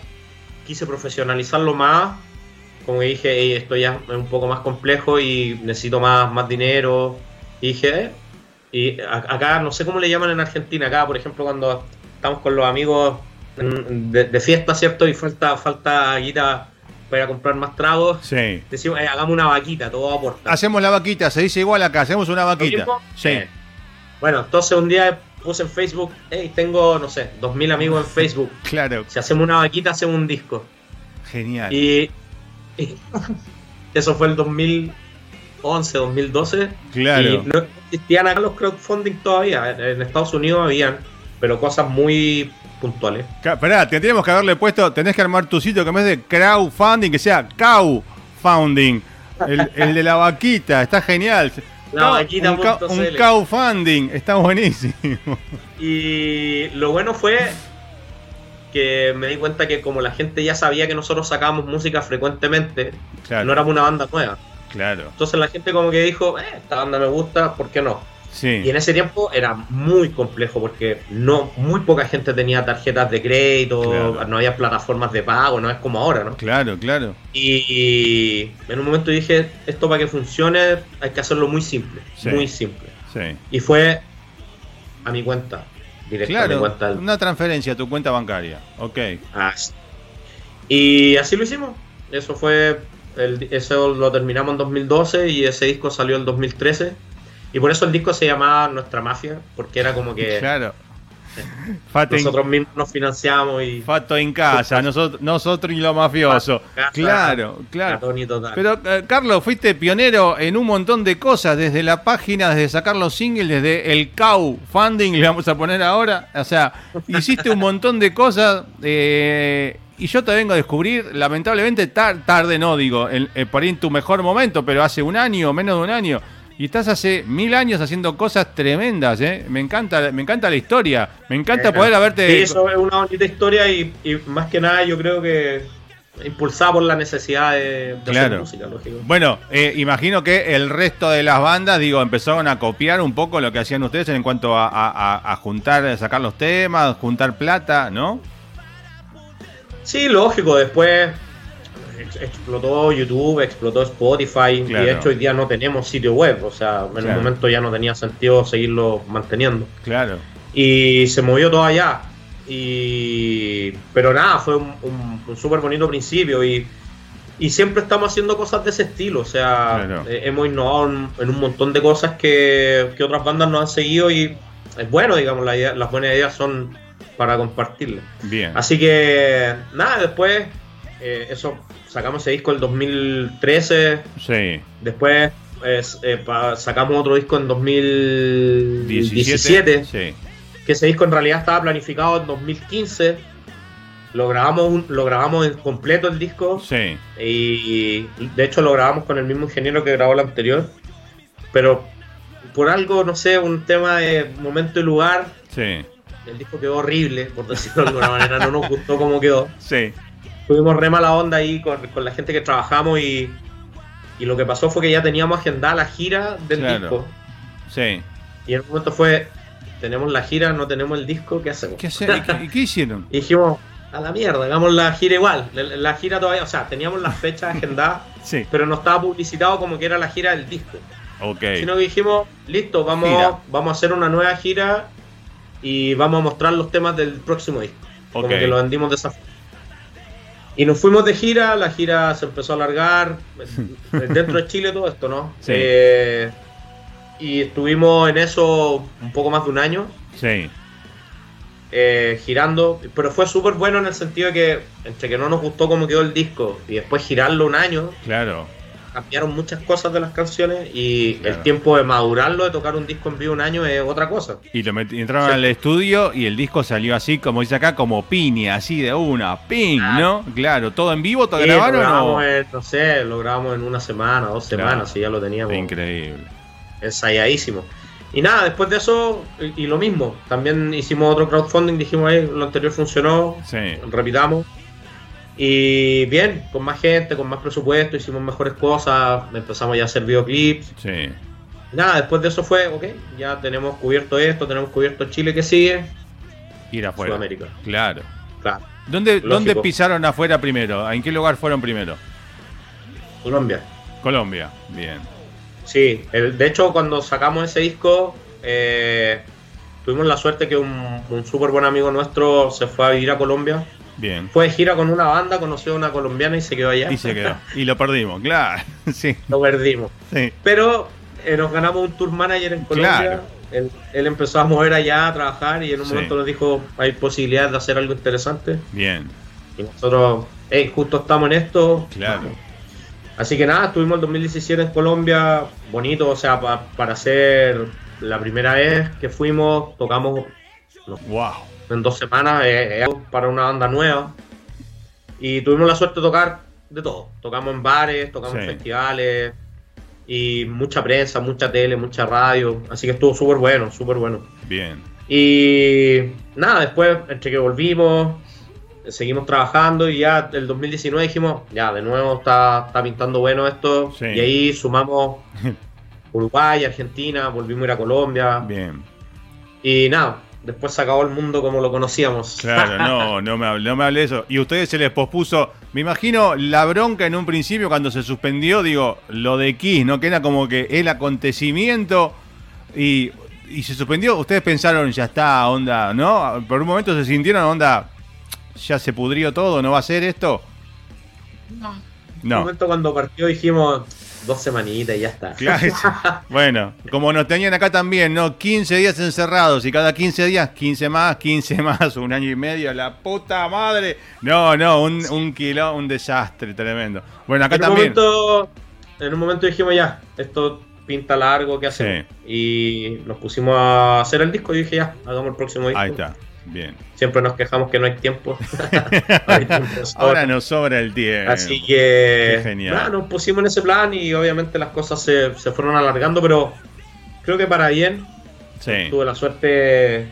quise profesionalizarlo más, como dije, "Ey, esto ya es un poco más complejo y necesito más, más dinero. Y dije, "Eh, Y acá, no sé cómo le llaman en Argentina, acá, por ejemplo, cuando estamos con los amigos de, fiesta, ¿cierto? Y falta, falta guita para comprar más tragos. Sí. Decimos, eh, hagamos una vaquita, todo aporta. Hacemos la vaquita, se dice igual acá, hacemos una vaquita. Sí. Eh, bueno, entonces un día puse en Facebook, hey, tengo, no sé, dos mil amigos en Facebook. claro. Si hacemos una vaquita, hacemos un disco. Genial. Y, eso fue el 2011, 2012. Claro. Y no existían acá los crowdfunding todavía. En Estados Unidos habían, pero cosas muy puntuales. Esperá, tendríamos que haberle puesto, tenés que armar tu sitio que en vez de crowdfunding, que sea cowfunding. El, el de la vaquita, está genial. La vaquita. Un, un crowdfunding, está buenísimo. Y lo bueno fue que me di cuenta que como la gente ya sabía que nosotros sacábamos música frecuentemente, no éramos una banda nueva. Claro. Entonces la gente como que dijo, eh, esta banda me gusta, ¿por qué no? Sí. Y en ese tiempo era muy complejo porque no muy poca gente tenía tarjetas de crédito, no había plataformas de pago, no es como ahora, ¿no? Claro, claro. Y en un momento dije, esto para que funcione hay que hacerlo muy simple, muy simple. Sí. Y fue a mi cuenta claro, una transferencia a tu cuenta bancaria. Ok. Ah, y así lo hicimos. Eso fue. El, eso lo terminamos en 2012 y ese disco salió en 2013. Y por eso el disco se llamaba Nuestra Mafia, porque era como que. Claro. nosotros mismos nos financiamos y. Fato en casa, nosotros, nosotros y lo mafioso. claro, claro. Pero, eh, Carlos, fuiste pionero en un montón de cosas, desde la página, desde sacar los singles, desde el cow funding, le vamos a poner ahora. O sea, hiciste un montón de cosas. Eh, y yo te vengo a descubrir, lamentablemente tarde no digo, eh, por ahí en tu mejor momento, pero hace un año, menos de un año, y estás hace mil años haciendo cosas tremendas, ¿eh? Me encanta, me encanta la historia. Me encanta poder haberte. Sí, eso es una bonita historia y, más que nada yo creo que impulsada por la necesidad de, hacer música, lógico. Bueno, eh, imagino que el resto de las bandas, digo, empezaron a copiar un poco lo que hacían ustedes en cuanto a, a, a juntar, sacar los temas, juntar plata, ¿no? Sí, lógico. Después explotó YouTube, explotó Spotify, y de hecho hoy día no tenemos sitio web, o sea, en un momento ya no tenía sentido seguirlo manteniendo. Claro. Y se movió todo allá. Y... Pero nada, fue un, un, súper bonito principio y, y, siempre estamos haciendo cosas de ese estilo, o sea, eh, hemos innovado en, un montón de cosas que, que, otras bandas nos han seguido y es bueno, digamos, las buenas ideas son para compartirlas. Bien. Así que nada, después eh, eso sacamos ese disco en el 2013. Sí. Después eh, sacamos otro disco en 2017. Sí. Que ese disco en realidad estaba planificado en 2015. Lo grabamos, lo grabamos en completo el disco. Sí. Y de hecho lo grabamos con el mismo ingeniero que grabó el anterior. Pero por algo, no sé, un tema de momento y lugar. Sí. El disco quedó horrible, por decirlo de alguna manera. No nos gustó cómo quedó. Sí tuvimos re mala onda ahí con, la gente que trabajamos y, y, lo que pasó fue que ya teníamos agendada la gira del disco. Sí. Y en un momento fue, tenemos la gira, no tenemos el disco, ¿qué hacemos? ¿Qué, ¿Y qué hicieron? y dijimos, a la mierda, hagamos la gira igual. La, gira todavía, o sea, teníamos las fechas agendadas, sí. pero no estaba publicitado como que era la gira del disco. Ok. Sino que dijimos, listo, vamos, vamos a hacer una nueva gira y vamos a mostrar los temas del próximo disco. Como que lo vendimos de esa forma. Y nos fuimos de gira, la gira se empezó a alargar, dentro de Chile todo esto, ¿no? Sí. Eh, y estuvimos en eso un poco más de un año. Sí. Eh, girando, pero fue súper bueno en el sentido de que entre que no nos gustó cómo quedó el disco y después girarlo un año. Claro cambiaron muchas cosas de las canciones y el tiempo de madurarlo, de tocar un disco en vivo un año es otra cosa. Y lo entraron al estudio y el disco salió así, como dice acá, como piña, así de una, ping, ¿no? Claro, todo en vivo, todo grabaron. Lo no sé, lo grabamos en una semana, dos semanas, y ya lo teníamos. Increíble. Ensayadísimo. Y nada, después de eso, y, lo mismo, también hicimos otro crowdfunding, dijimos, ahí, lo anterior funcionó, repitamos. Y bien, con más gente, con más presupuesto, hicimos mejores cosas, empezamos ya a hacer videoclips. Sí. Nada, después de eso fue, ok, ya tenemos cubierto esto, tenemos cubierto Chile que sigue. Ir afuera. Sudamérica. Claro. Claro. ¿Dónde, ¿Dónde pisaron afuera primero? ¿En qué lugar fueron primero? Colombia. Colombia, bien. Sí, el, de hecho cuando sacamos ese disco, eh, tuvimos la suerte que un, un súper buen amigo nuestro se fue a vivir a Colombia. Bien. Fue de gira con una banda, conoció a una colombiana y se quedó allá. Y se quedó. Y lo perdimos, claro. Sí. Lo perdimos. Sí. Pero eh, nos ganamos un tour manager en Colombia. Claro. Él, él empezó a mover allá, a trabajar y en un Sí. momento nos dijo, hay posibilidad de hacer algo interesante. Bien. Y nosotros, hey, justo estamos en esto. Claro. Así que nada, estuvimos el 2017 en Colombia, bonito, o sea, pa- para ser la primera vez que fuimos, tocamos Wow. En dos semanas eh, para una banda nueva. Y tuvimos la suerte de tocar de todo. Tocamos en bares, tocamos en Sí. festivales y mucha prensa, mucha tele, mucha radio. Así que estuvo súper bueno, súper bueno. Bien. Y nada, después, entre que volvimos, seguimos trabajando y ya el 2019 dijimos, ya, de nuevo está, está pintando bueno esto. Sí. Y ahí sumamos Uruguay, Argentina, volvimos a ir a Colombia. Bien. Y nada, después se acabó el mundo como lo conocíamos. Claro, no, no me, hable, no me hable de eso. Y a ustedes se les pospuso, me imagino la bronca en un principio cuando se suspendió, digo, lo de Kiss, ¿no? Que era como que el acontecimiento y, y se suspendió. Ustedes pensaron, ya está, onda, ¿no? Por un momento se sintieron, onda, ya se pudrió todo, ¿no va a ser esto? En un No. momento cuando partió dijimos dos semanitas y ya está. Claro, bueno, como nos tenían acá también, ¿no? 15 días encerrados y cada 15 días, 15 más, 15 más, un año y medio, la puta madre. No, no, un, un kilo, un desastre tremendo. Bueno, acá en, un también. momento, en un momento dijimos ya, esto pinta largo, ¿qué hacemos? Y nos pusimos a hacer el disco y dije ya, hagamos el próximo disco. Ahí está, bien. Siempre nos quejamos que no hay tiempo. No hay tiempo de sobra. Ahora nos sobra el tiempo. Así que Qué genial. nada, nos pusimos en ese plan y obviamente las cosas se, se fueron alargando, pero creo que para bien. Sí, Tuve la suerte,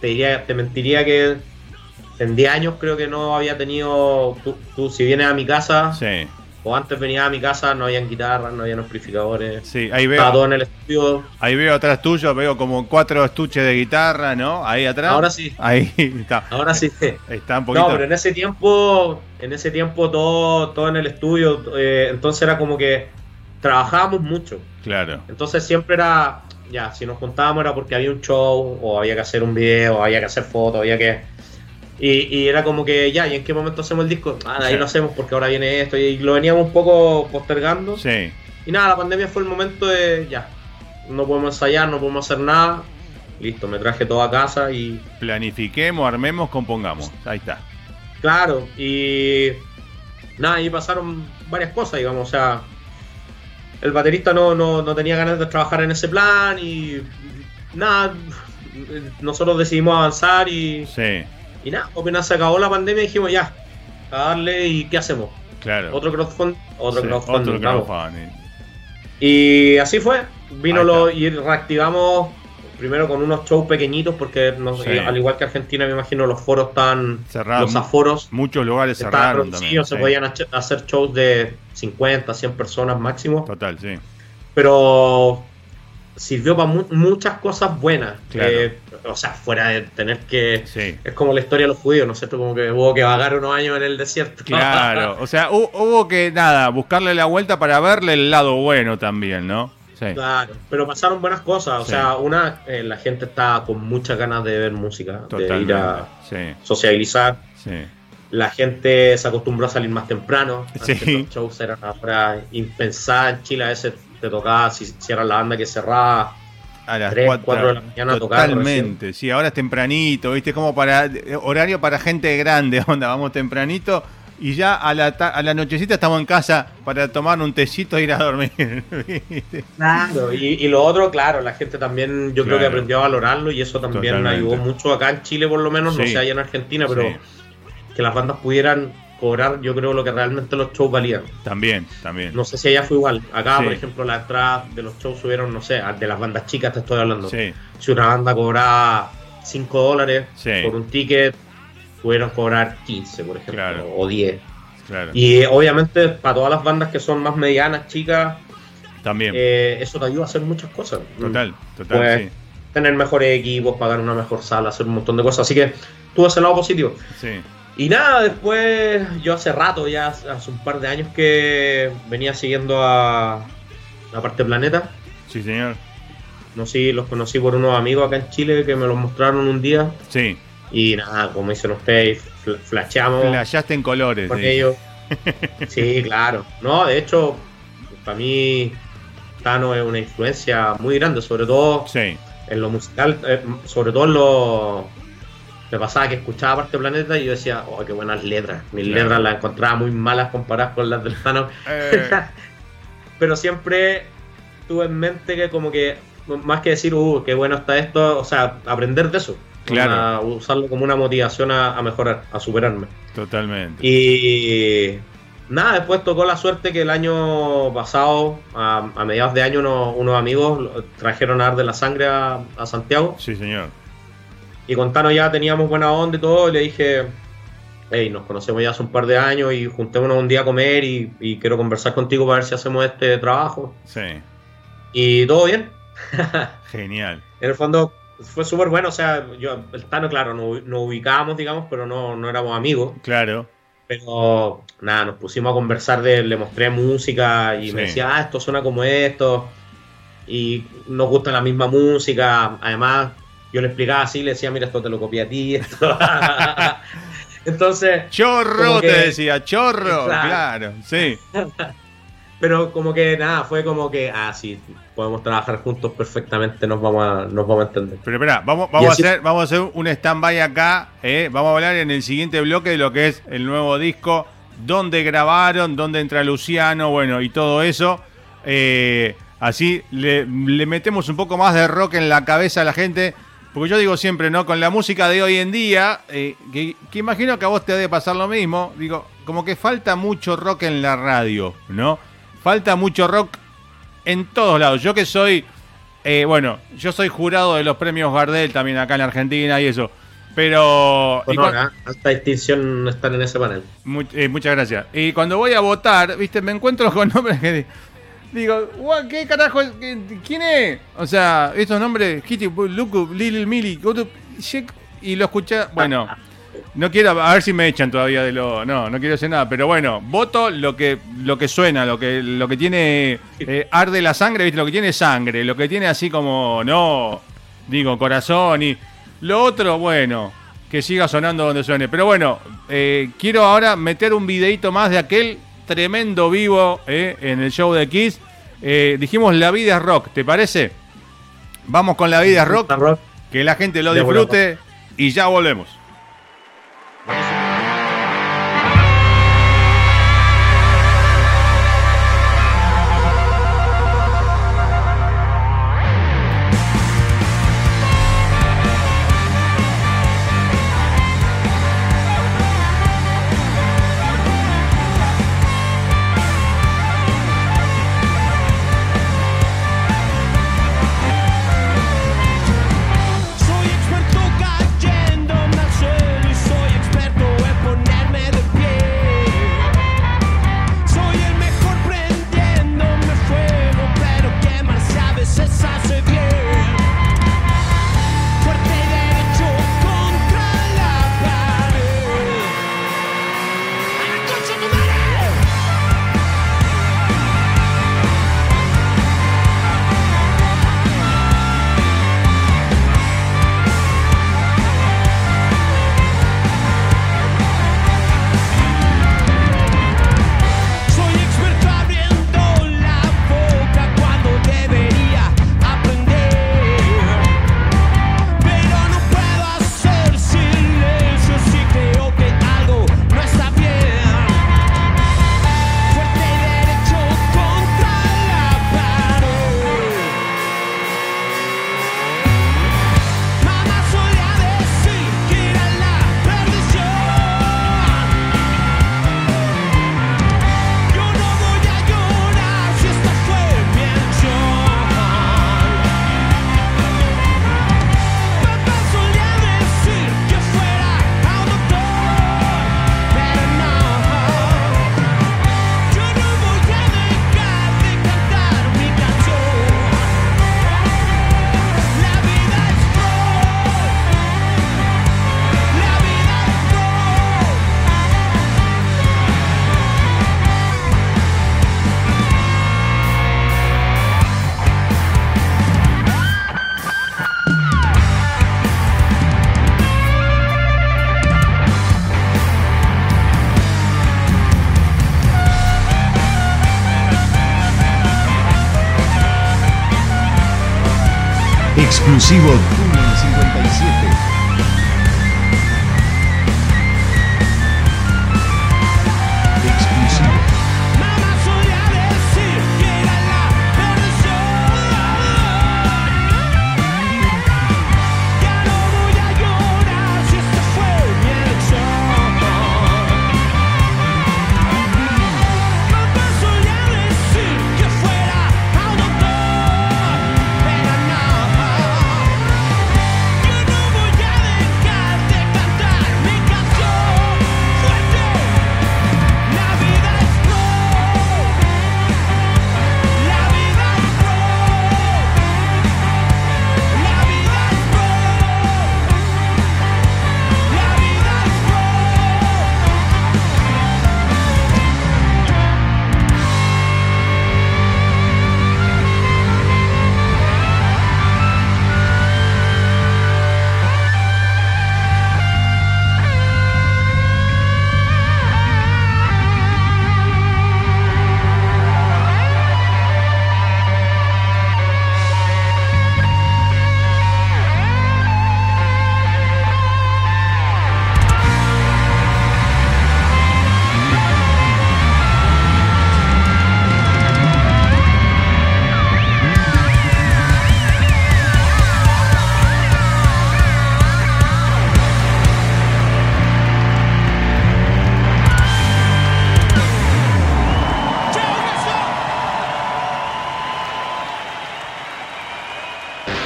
te, diría, te mentiría que en 10 años creo que no había tenido, tú, tú si vienes a mi casa, sí, o antes venías a mi casa, no habían guitarras, no habían amplificadores, sí. Ahí estaba todo veo, en el estudio. ahí veo atrás tuyo, veo como cuatro estuches de guitarra, ¿no? Ahí atrás. Ahora sí. Ahí está. Ahora sí. Está un poquito. No, pero en ese tiempo, en ese tiempo todo, todo en el estudio, eh, entonces era como que trabajábamos mucho. Claro. Entonces siempre era, ya, si nos juntábamos era porque había un show, o había que hacer un video, o había que hacer fotos, había que... Y, y era como que, ya, ¿y en qué momento hacemos el disco? Ah, de ahí Sí. lo hacemos porque ahora viene esto, y lo veníamos un poco postergando. Sí, Y nada, la pandemia fue el momento de, ya, no podemos ensayar, no podemos hacer nada. Listo, me traje todo a casa y planifiquemos, armemos, compongamos. Ahí está. Claro, y nada, ahí pasaron varias cosas, digamos, o sea, el baterista no, no, no tenía ganas de trabajar en ese plan y nada, nosotros decidimos avanzar y, Sí, y nada, apenas se acabó la pandemia dijimos ya, a darle y ¿qué hacemos? claro. Otro crowdfunding, otro Sí, crowdfunding, otro crowdfunding. Y así fue, vino lo, y reactivamos primero con unos shows pequeñitos porque Sí. al igual que Argentina me imagino los foros están, Cerrados. los aforos Muchos lugares reducidos, también. se sí. podían hacer shows de 50, 100 personas máximo, Total, sí. pero sirvió para muchas cosas buenas. Claro. Eh, o sea, fuera de tener que... Sí. Es como la historia de los judíos, ¿no es cierto? Como que hubo que vagar unos años en el desierto. Claro, o sea, hu- hubo que, nada, buscarle la vuelta para verle el lado bueno también, ¿no? Sí. Claro, pero pasaron buenas cosas. O Sí. sea, una, eh, la gente está con muchas ganas de ver música, de ir a Sí, socializar. sí. La gente se acostumbró a salir más temprano. Antes Sí. los shows eran ahora impensadas en Chile. A veces te tocaba, si, era la banda que cerraba, A las Tres, 4 cuatro de la mañana tocar Totalmente, sí, ahora es tempranito, ¿viste? Como para eh, horario para gente grande, onda, vamos tempranito y ya a la, a la nochecita estamos en casa para tomar un tecito e ir a dormir. Claro, y, y lo otro, claro, la gente también yo creo que aprendió a valorarlo y eso también Totalmente. ayudó mucho acá en Chile por lo menos, no sé allá en Argentina, pero Sí, que las bandas pudieran cobrar yo creo lo que realmente los shows valían. también, también. No sé si allá fue igual. Acá, Sí. por ejemplo, las entradas de los shows subieron, no sé, de las bandas chicas te estoy hablando. Sí, Si una banda cobraba 5 dólares Sí. por un ticket, pudieron cobrar 15, por ejemplo, Claro. o 10. claro. Y eh, obviamente para todas las bandas que son más medianas, chicas, también. eh, eso te ayuda a hacer muchas cosas. total, total, pues, sí. Tener mejores equipos, pagar una mejor sala, hacer un montón de cosas. Así que tuvo ese lado positivo. Sí, Y nada, después yo hace rato, ya hace un par de años que venía siguiendo a la parte planeta. sí, señor. conocí, los conocí por unos amigos acá en Chile que me los mostraron un día. Sí. Y nada, como dicen ustedes, fl- flasheamos Flashaste en colores. con sí. ellos. Sí, claro. No, de hecho, para mí Tano es una influencia muy grande, sobre todo Sí. en lo musical, eh, sobre todo en lo... Me pasaba que escuchaba Parte Planeta y yo decía, oh, qué buenas letras. Mis Claro. letras las encontraba muy malas comparadas con las del Tano. Eh, Pero siempre tuve en mente que como que, más que decir, uh, qué bueno está esto, o sea, aprender de eso. Claro. Una- usarlo como una motivación a, a mejorar, a superarme. totalmente. Y nada, después tocó la suerte que el año pasado, a, a mediados de año, unos, unos amigos trajeron a Ar de la Sangre a, a Santiago. Sí, señor. Y con Tano ya teníamos buena onda y todo. Y le dije, hey, nos conocemos ya hace un par de años y juntémonos un día a comer y, y quiero conversar contigo para ver si hacemos este trabajo. Sí. Y todo bien. Genial. En el fondo fue súper bueno. O sea, yo, el Tano, claro, nos, nos ubicábamos, digamos, pero no, no éramos amigos. Claro. Pero nada, nos pusimos a conversar de, le mostré música y Sí. me decía, ah, esto suena como esto. Y nos gusta la misma música. Además, yo le explicaba así, le decía, mira, esto te lo copié a ti. Esto. Entonces, Chorro, te decía, chorro. Claro. Claro. Sí. pero como que nada, fue como que, ah, sí, podemos trabajar juntos perfectamente, nos vamos a, nos vamos a entender. Pero espera, vamos, vamos, a hacer, vamos a hacer un stand-by acá. eh. Vamos a hablar en el siguiente bloque de lo que es el nuevo disco, dónde grabaron, dónde entra Luciano, bueno, y todo eso. Eh, así le, le metemos un poco más de rock en la cabeza a la gente. Porque yo digo siempre, ¿no? Con la música de hoy en día, eh, que, que imagino que a vos te debe pasar lo mismo. Digo, como que falta mucho rock en la radio, ¿no? Falta mucho rock en todos lados. Yo que soy, eh, bueno, yo soy jurado de los premios Gardel también acá en Argentina y eso. Pero... y Honor, cua- ¿ah? alta distinción estar en ese panel. Eh, muchas gracias. Y cuando voy a votar, viste, me encuentro con nombres que digo, "Guau, ¿qué carajo? es? ¿Qué- ¿Quién es? O sea, estos nombres, Kitty, Luku, Lil Mili, y lo escuché, bueno, no quiero, a ver si me echan todavía de lo, no, no quiero hacer nada, pero bueno, voto lo que, lo que suena, lo que, lo que tiene, eh, arde la sangre, viste, lo que tiene sangre, lo que tiene así como, no, digo, corazón y lo otro, bueno, que siga sonando donde suene. Pero bueno, eh, quiero ahora meter un videito más de aquel tremendo vivo eh, en el show de Kiss. Eh, dijimos La vida es rock, ¿te parece? Vamos con La vida es rock, Rock. que la gente lo disfrute y ya volvemos. Exclusivo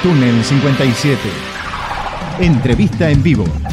Túnel 57. Entrevista en vivo.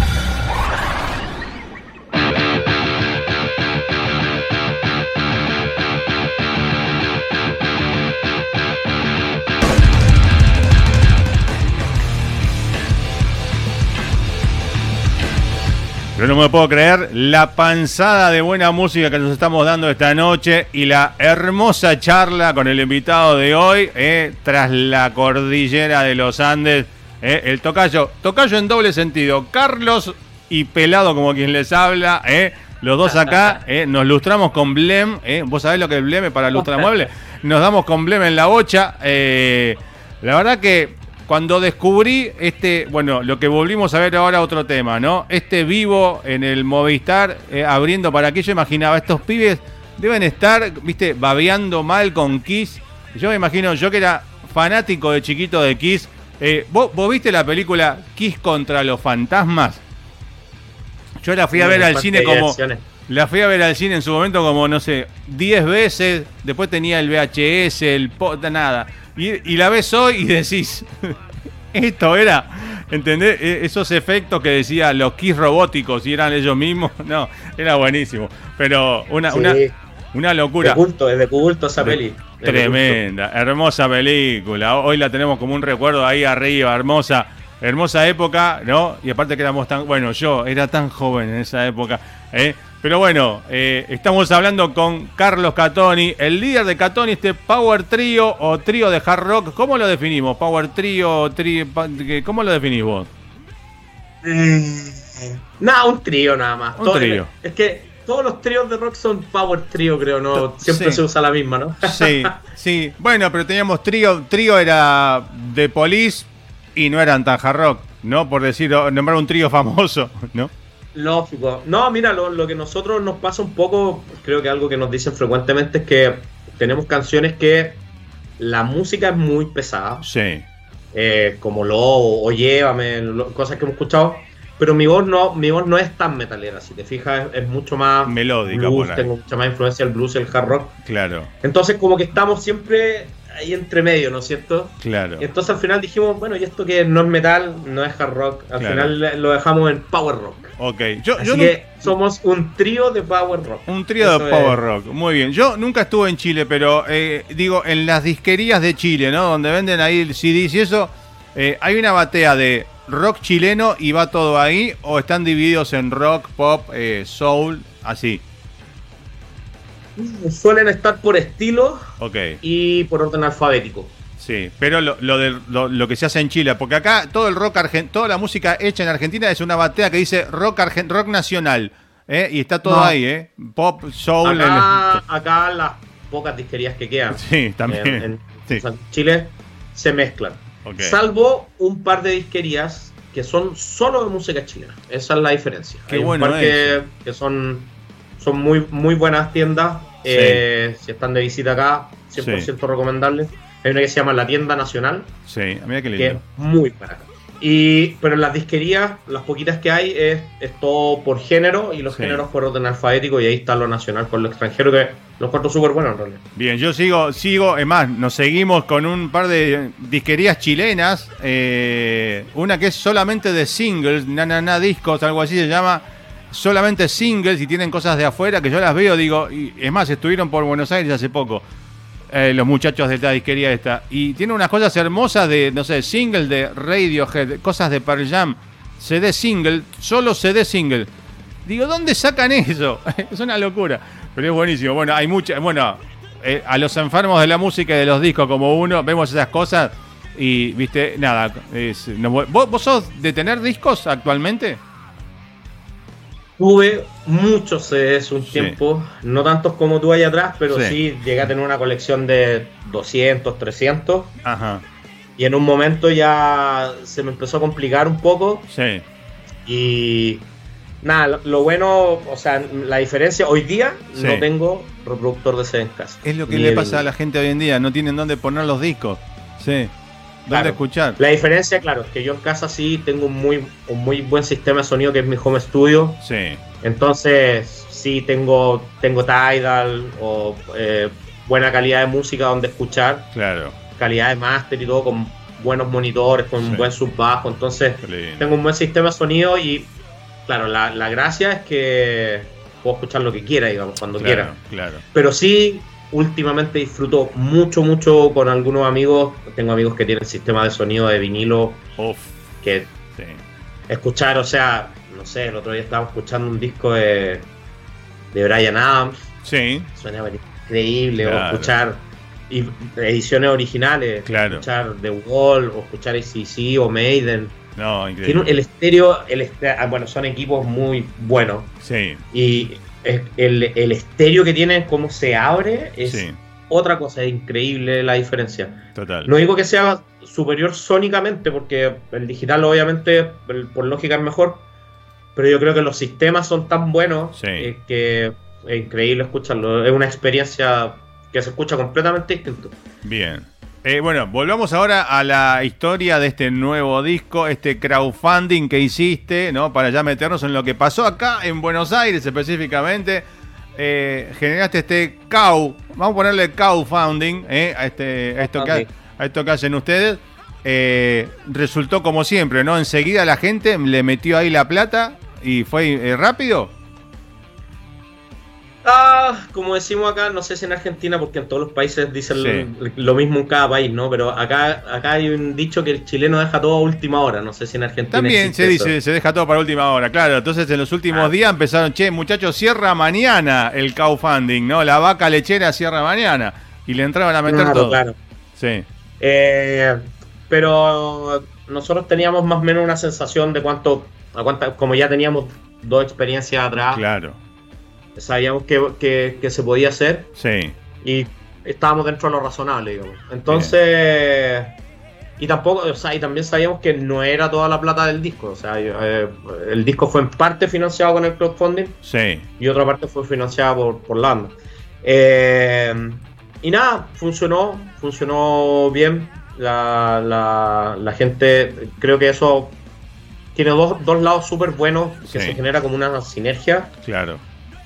Yo no me puedo creer la panzada de buena música que nos estamos dando esta noche y la hermosa charla con el invitado de hoy, eh, tras la cordillera de los Andes, eh, el tocayo, tocayo en doble sentido, Carlos y Pelado como quien les habla, eh, los dos acá, nos lustramos con Blem, vos sabés lo que es Blem para lustrar muebles, nos damos con Blem en la bocha, la verdad que cuando descubrí este, bueno, lo que volvimos a ver ahora otro tema, ¿no? Este vivo en el Movistar eh, abriendo para aquí, yo imaginaba, estos pibes deben estar, viste, babeando mal con Kiss. Yo me imagino, yo que era fanático de chiquito de Kiss, eh, ¿vos, vos viste la película Kiss contra los fantasmas? Yo la fui a ver al cine como... La fui a ver al cine en su momento como, no sé, 10 veces. Después tenía el VHS, el po- nada. Y, y la ves hoy y decís, esto era, ¿entendés? E- Esos efectos que decía los Kiss robóticos y eran ellos mismos. No, era buenísimo. Pero una, Sí. una, una De locura. culto, es de culto esa peli. Es Tremenda, hermosa película. Hoy la tenemos como un recuerdo ahí arriba, hermosa, hermosa época, ¿no? Y aparte que éramos tan, bueno, yo era tan joven en esa época, ¿eh? Pero bueno, eh, estamos hablando con Carlos Catoni, el líder de Catoni, este Power Trio o trío de hard rock. ¿Cómo lo definimos? Power Trio, tri- pa- que- ¿cómo lo definís vos? culto. Nada, un trío nada más. Un Todo- trío. Es que todos los tríos de rock son power trío, creo, ¿no? Siempre Sí. se usa la misma, ¿no? Sí, sí. Bueno, pero teníamos trío, trío era de Police y no eran tan hard rock, ¿no? Por decir, nombrar un trío famoso, ¿no? Lógico. No, mira, lo, lo que nosotros nos pasa un poco, creo que algo que nos dicen frecuentemente es que tenemos canciones que la música es muy pesada, Sí. eh, como Lobo o Llévame, lo- cosas que hemos escuchado, pero mi voz no, mi voz no es tan metalera, si te fijas, es, es mucho más Melódica blues, por ahí. tengo mucha más influencia del blues el hard rock. Claro, Entonces como que estamos siempre ahí entre medio, ¿no es cierto? claro. Y entonces al final dijimos, bueno, y esto que no es metal, no es hard rock, al Claro. final lo dejamos en power rock. Ok. Yo, Así yo que somos un trío de power rock. un trío de es- power rock. Muy bien. Yo nunca estuve en Chile, pero eh, digo, en las disquerías de Chile, ¿no? Donde venden ahí el CDs y eso, eh, hay una batea de rock chileno y va todo ahí, o están divididos en rock, pop, eh, soul, así. Suelen estar por estilo Ok. y por orden alfabético. Sí, pero lo, lo, de- lo- lo que se hace en Chile, porque acá todo el rock argen- toda la música hecha en Argentina es una batea que dice rock argen- rock nacional, ¿eh? y está todo No. ahí, ¿eh? Pop, soul, Acá, acá las pocas disquerías que quedan sí, también. en, en- sí. o sea, en Chile se mezclan. Ok. Salvo un par de disquerías que son solo de música chilena. Esa es la diferencia. Qué Hay bueno un par que, eso. que son, son muy, muy buenas tiendas. Eh, si están de visita acá, 100% recomendable. Hay una que se llama La Tienda Nacional, Sí, mira qué que es lindo. muy barata. Y, pero en las disquerías, las poquitas que hay, es, es todo por género y los Sí. géneros por orden alfabético y ahí está lo nacional con lo extranjero, que los cuartos súper buenos en realidad. Bien, yo sigo, sigo, es más, nos seguimos con un par de disquerías chilenas, eh, una que es solamente de singles, na, na, na discos, algo así se llama, solamente singles y tienen cosas de afuera que yo las veo, digo, y es más, estuvieron por Buenos Aires hace poco, eh, los muchachos de esta disquería esta, y tiene unas cosas hermosas de, no sé, single de Radiohead, cosas de Pearl Jam, CD single, solo CD single. Digo, ¿dónde sacan eso? es una locura. Pero es buenísimo. Bueno, hay mucha. Bueno, eh, a los enfermos de la música y de los discos como uno, vemos esas cosas y, viste, nada. es- nos- ¿vos, vos sos de tener discos actualmente? Tuve muchos CDs un Sí. tiempo, no tantos como tú allá atrás, pero Sí. sí. llegué a tener una colección de 200, 300 Ajá. y en un momento ya se me empezó a complicar un poco Sí. y nada, lo, lo bueno, o sea, la diferencia, hoy día Sí. no tengo reproductor de CD en casa. Es lo que le el- pasa a la gente hoy en día. No tienen dónde poner los discos. Sí. ¿Dónde Claro. escuchar? La diferencia, claro, es que yo en casa sí tengo un muy, un muy buen sistema de sonido que es mi home studio. Sí. Entonces, sí tengo, tengo Tidal o eh, buena calidad de música donde escuchar, Claro. calidad de máster y todo, con buenos monitores, con Sí. un buen subbajo. Entonces, tengo un buen sistema de sonido y, claro, la, la gracia es que puedo escuchar lo que quiera, digamos, cuando Claro, quiera. claro. Pero sí, últimamente disfruto mucho, mucho con algunos amigos. Tengo amigos que tienen sistema de sonido de vinilo Uf. que Sí. escuchar, o sea, no sé, el otro día estábamos escuchando un disco de, de Brian Adams, Sí. suena increíble, Claro. o escuchar ediciones originales, Claro. escuchar The Wall, o escuchar ACC o Maiden. No, Tiene increíble. un- el estéreo, el ah, bueno, son equipos muy buenos. Sí. Y el, el estéreo que tienen, cómo se abre, es Sí. otra cosa, es increíble la diferencia. Total. No digo que sea superior sónicamente, porque el digital obviamente el- por lógica es mejor, pero yo creo que los sistemas son tan buenos Sí. eh, que es increíble escucharlo. Es una experiencia que se escucha completamente distinto. Bien. Eh, bueno, volvamos ahora a la historia de este nuevo disco, este crowdfunding que hiciste, ¿no? Para ya meternos en lo que pasó acá en Buenos Aires específicamente. Eh, generaste este cow, vamos a ponerle crowdfunding, ¿eh? A, este, a, esto, que, a esto que hacen ustedes. Eh, resultó como siempre, ¿no? Enseguida la gente le metió ahí la plata y fue eh, rápido. Ah, como decimos acá, no sé si en Argentina, porque en todos los países dicen Sí. lo, lo mismo en cada país, ¿no? Pero acá, acá hay un dicho que el chileno deja todo a última hora. No sé si en Argentina. También se eso. dice, se deja todo para última hora, claro. Entonces en los últimos Ah. días empezaron, che, muchachos, cierra mañana el crowdfunding, ¿no? La vaca lechera cierra mañana. Y le entraban a meter Claro, todo. claro. Sí, Eh, pero nosotros teníamos más o menos una sensación de cuánto, a cuánta, como ya teníamos dos experiencias atrás, claro. Sabíamos que, que- que se podía hacer Sí, y estábamos dentro de lo razonable, digamos. Entonces, y tampoco, o sea, y también sabíamos que no era toda la plata del disco, o sea, eh, el disco fue en parte financiado con el crowdfunding sí, y otra parte fue financiada por, por la banda. Eh, y nada, funcionó, funcionó bien. La, la, la gente, creo que eso tiene dos, dos lados súper buenos, que Sí. se genera como una sinergia. claro.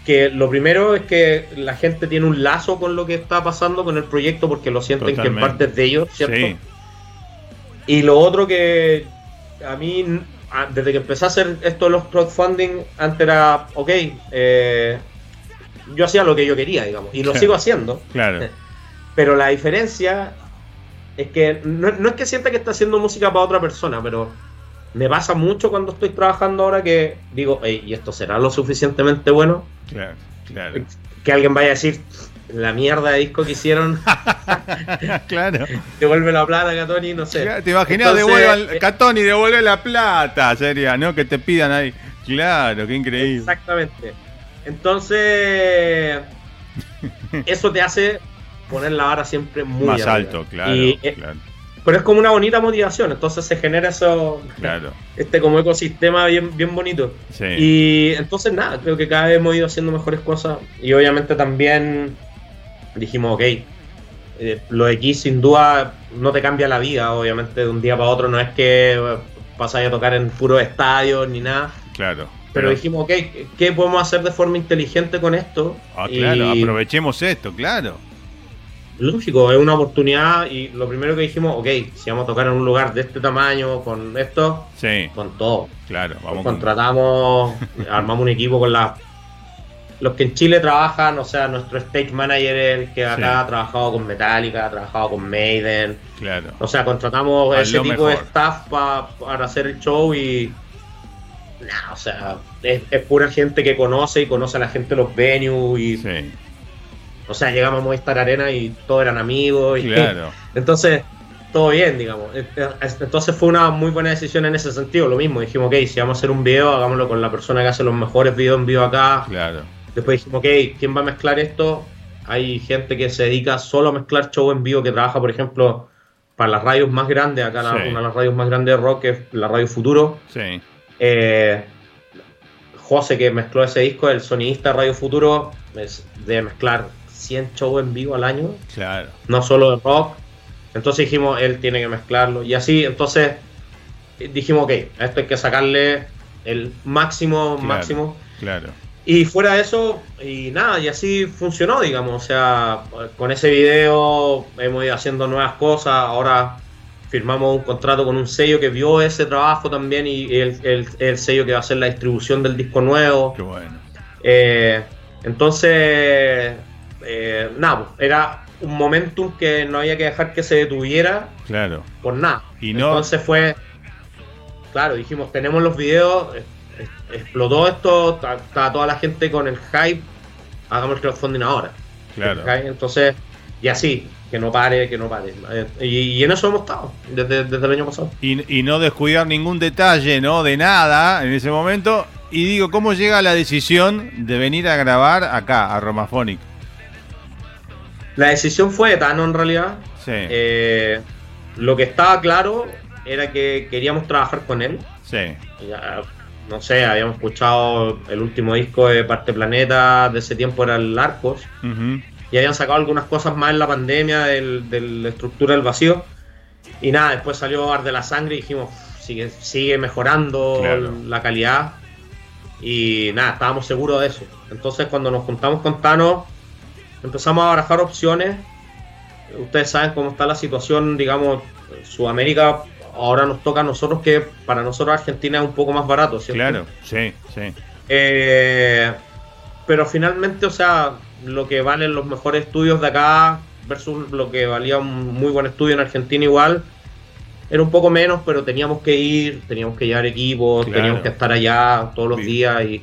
Que lo primero es que la gente tiene un lazo con lo que está pasando con el proyecto porque lo sienten que en parte es de ellos, ¿cierto? Sí, Y lo otro que a mí, desde que empecé a hacer esto de los crowdfunding, antes era, ok, eh, yo hacía lo que yo quería, digamos, y lo sigo haciendo, claro. pero la diferencia es que no, no es que sienta que está haciendo música para otra persona, pero me pasa mucho cuando estoy trabajando ahora que digo, "Ey, ¿y esto será lo suficientemente bueno? Claro, claro. Que alguien vaya a decir, la mierda de disco que hicieron, claro. devuelve la plata, Catoni, no sé. Te imaginas, devuelvan, eh, Catoni, devuelve la plata, sería, ¿no? Que te pidan ahí. Claro, qué increíble. Exactamente. Entonces, eso te hace poner la vara siempre muy Más arriba. alto, claro, Y, eh, claro. Pero es como una bonita motivación, entonces se genera eso, Claro. este como ecosistema bien, bien bonito. Sí. Y entonces nada, creo que cada vez hemos ido haciendo mejores cosas y obviamente también dijimos, ok, eh, lo X sin duda no te cambia la vida, obviamente de un día para otro no es que pasáis a tocar en puros estadios ni nada, Claro. pero dijimos, ok, ¿qué podemos hacer de forma inteligente con esto? Ah, claro, Y- aprovechemos esto, claro. Lógico, es una oportunidad y lo primero que dijimos, ok, si vamos a tocar en un lugar de este tamaño, con esto, Sí, con todo. claro. Vamos con... Contratamos, armamos un equipo con la, los que en Chile trabajan, o sea, nuestro stage manager, el que acá Sí. ha trabajado con Metallica, ha trabajado con Maiden, Claro. o sea, contratamos A ese tipo de staff pa- para hacer el show y... Nah, o sea, es, es pura gente que conoce y conoce a la gente de los venues y... Sí, O sea, llegamos a Movistar Arena y todos eran amigos. Y, claro. Entonces, todo bien, digamos. Entonces fue una muy buena decisión en ese sentido. Lo mismo, dijimos, ok, si vamos a hacer un video, hagámoslo con la persona que hace los mejores videos en vivo acá. Claro. Después dijimos, ok, ¿quién va a mezclar esto? Hay gente que se dedica solo a mezclar show en vivo, que trabaja, por ejemplo, para las radios más grandes. Acá la- una de las radios más grandes de rock es la Radio Futuro. Sí, Eh, José, que mezcló ese disco, el sonidista de Radio Futuro, es de mezclar 100 shows en vivo al año claro. no solo de rock. Entonces dijimos, él tiene que mezclarlo. Y así, entonces dijimos, ok, a esto hay que sacarle el máximo, Claro. máximo. Claro. Y fuera de eso, y nada, y así funcionó, digamos. O sea, con ese video hemos ido haciendo nuevas cosas. Ahora firmamos un contrato con un sello que vio ese trabajo también y el, el- el sello que va a hacer la distribución del disco nuevo. Qué bueno. Eh, entonces, eh, nada, era un momentum que no había que dejar que se detuviera Claro. por nada. Y no- Entonces fue, claro, dijimos, tenemos los videos, explotó esto, está, está toda la gente con el hype, hagamos el crowdfunding ahora. Claro. Entonces, y así, que no pare, que no pare. Eh, Y, y en eso hemos estado, desde, desde el año pasado. Y, y no descuidar ningún detalle, ¿no? De nada en ese momento. Y digo, ¿cómo llega la decisión de venir a grabar acá, a Romaphonic? La decisión fue de Tano en realidad. Sí. Eh, lo que estaba claro era que queríamos trabajar con él. sí. Ya, no sé, habíamos escuchado el último disco de Parte Planeta de ese tiempo era el Arcos y habían sacado algunas cosas más en la pandemia del, de la estructura del vacío y nada, después salió Ar de la Sangre y dijimos sigue, sigue mejorando Claro. la calidad y nada, estábamos seguros de eso. Entonces cuando nos juntamos con Tano empezamos a barajar opciones. Ustedes saben cómo está la situación, digamos, Sudamérica ahora nos toca a nosotros que para nosotros Argentina es un poco más barato, ¿cierto? Claro, sí, sí. Eh, pero finalmente, o sea, lo que valen los mejores estudios de acá versus lo que valía un muy buen estudio en Argentina igual, era un poco menos, pero teníamos que ir, teníamos que llevar equipos, Claro. teníamos que estar allá todos los Sí. días y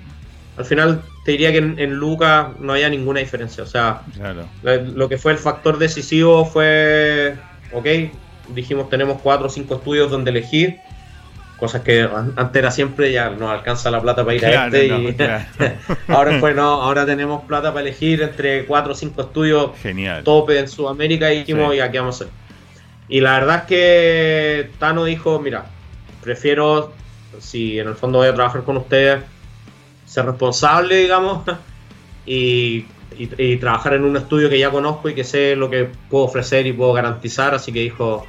al final te diría que en, en Luca no había ninguna diferencia, o sea, Claro. lo que fue el factor decisivo fue, ok, dijimos tenemos cuatro o cinco estudios donde elegir, cosas que an- antes era siempre ya no alcanza la plata para ir Claro, a este no, y claro. ahora fue no, ahora tenemos plata para elegir entre cuatro o cinco estudios Genial. tope en Sudamérica y dijimos Sí. ya qué vamos a hacer. Y la verdad es que Tano dijo, mira, prefiero, si en el fondo voy a trabajar con ustedes, ser responsable, digamos, y, y- y trabajar en un estudio que ya conozco y que sé lo que puedo ofrecer y puedo garantizar, así que dijo,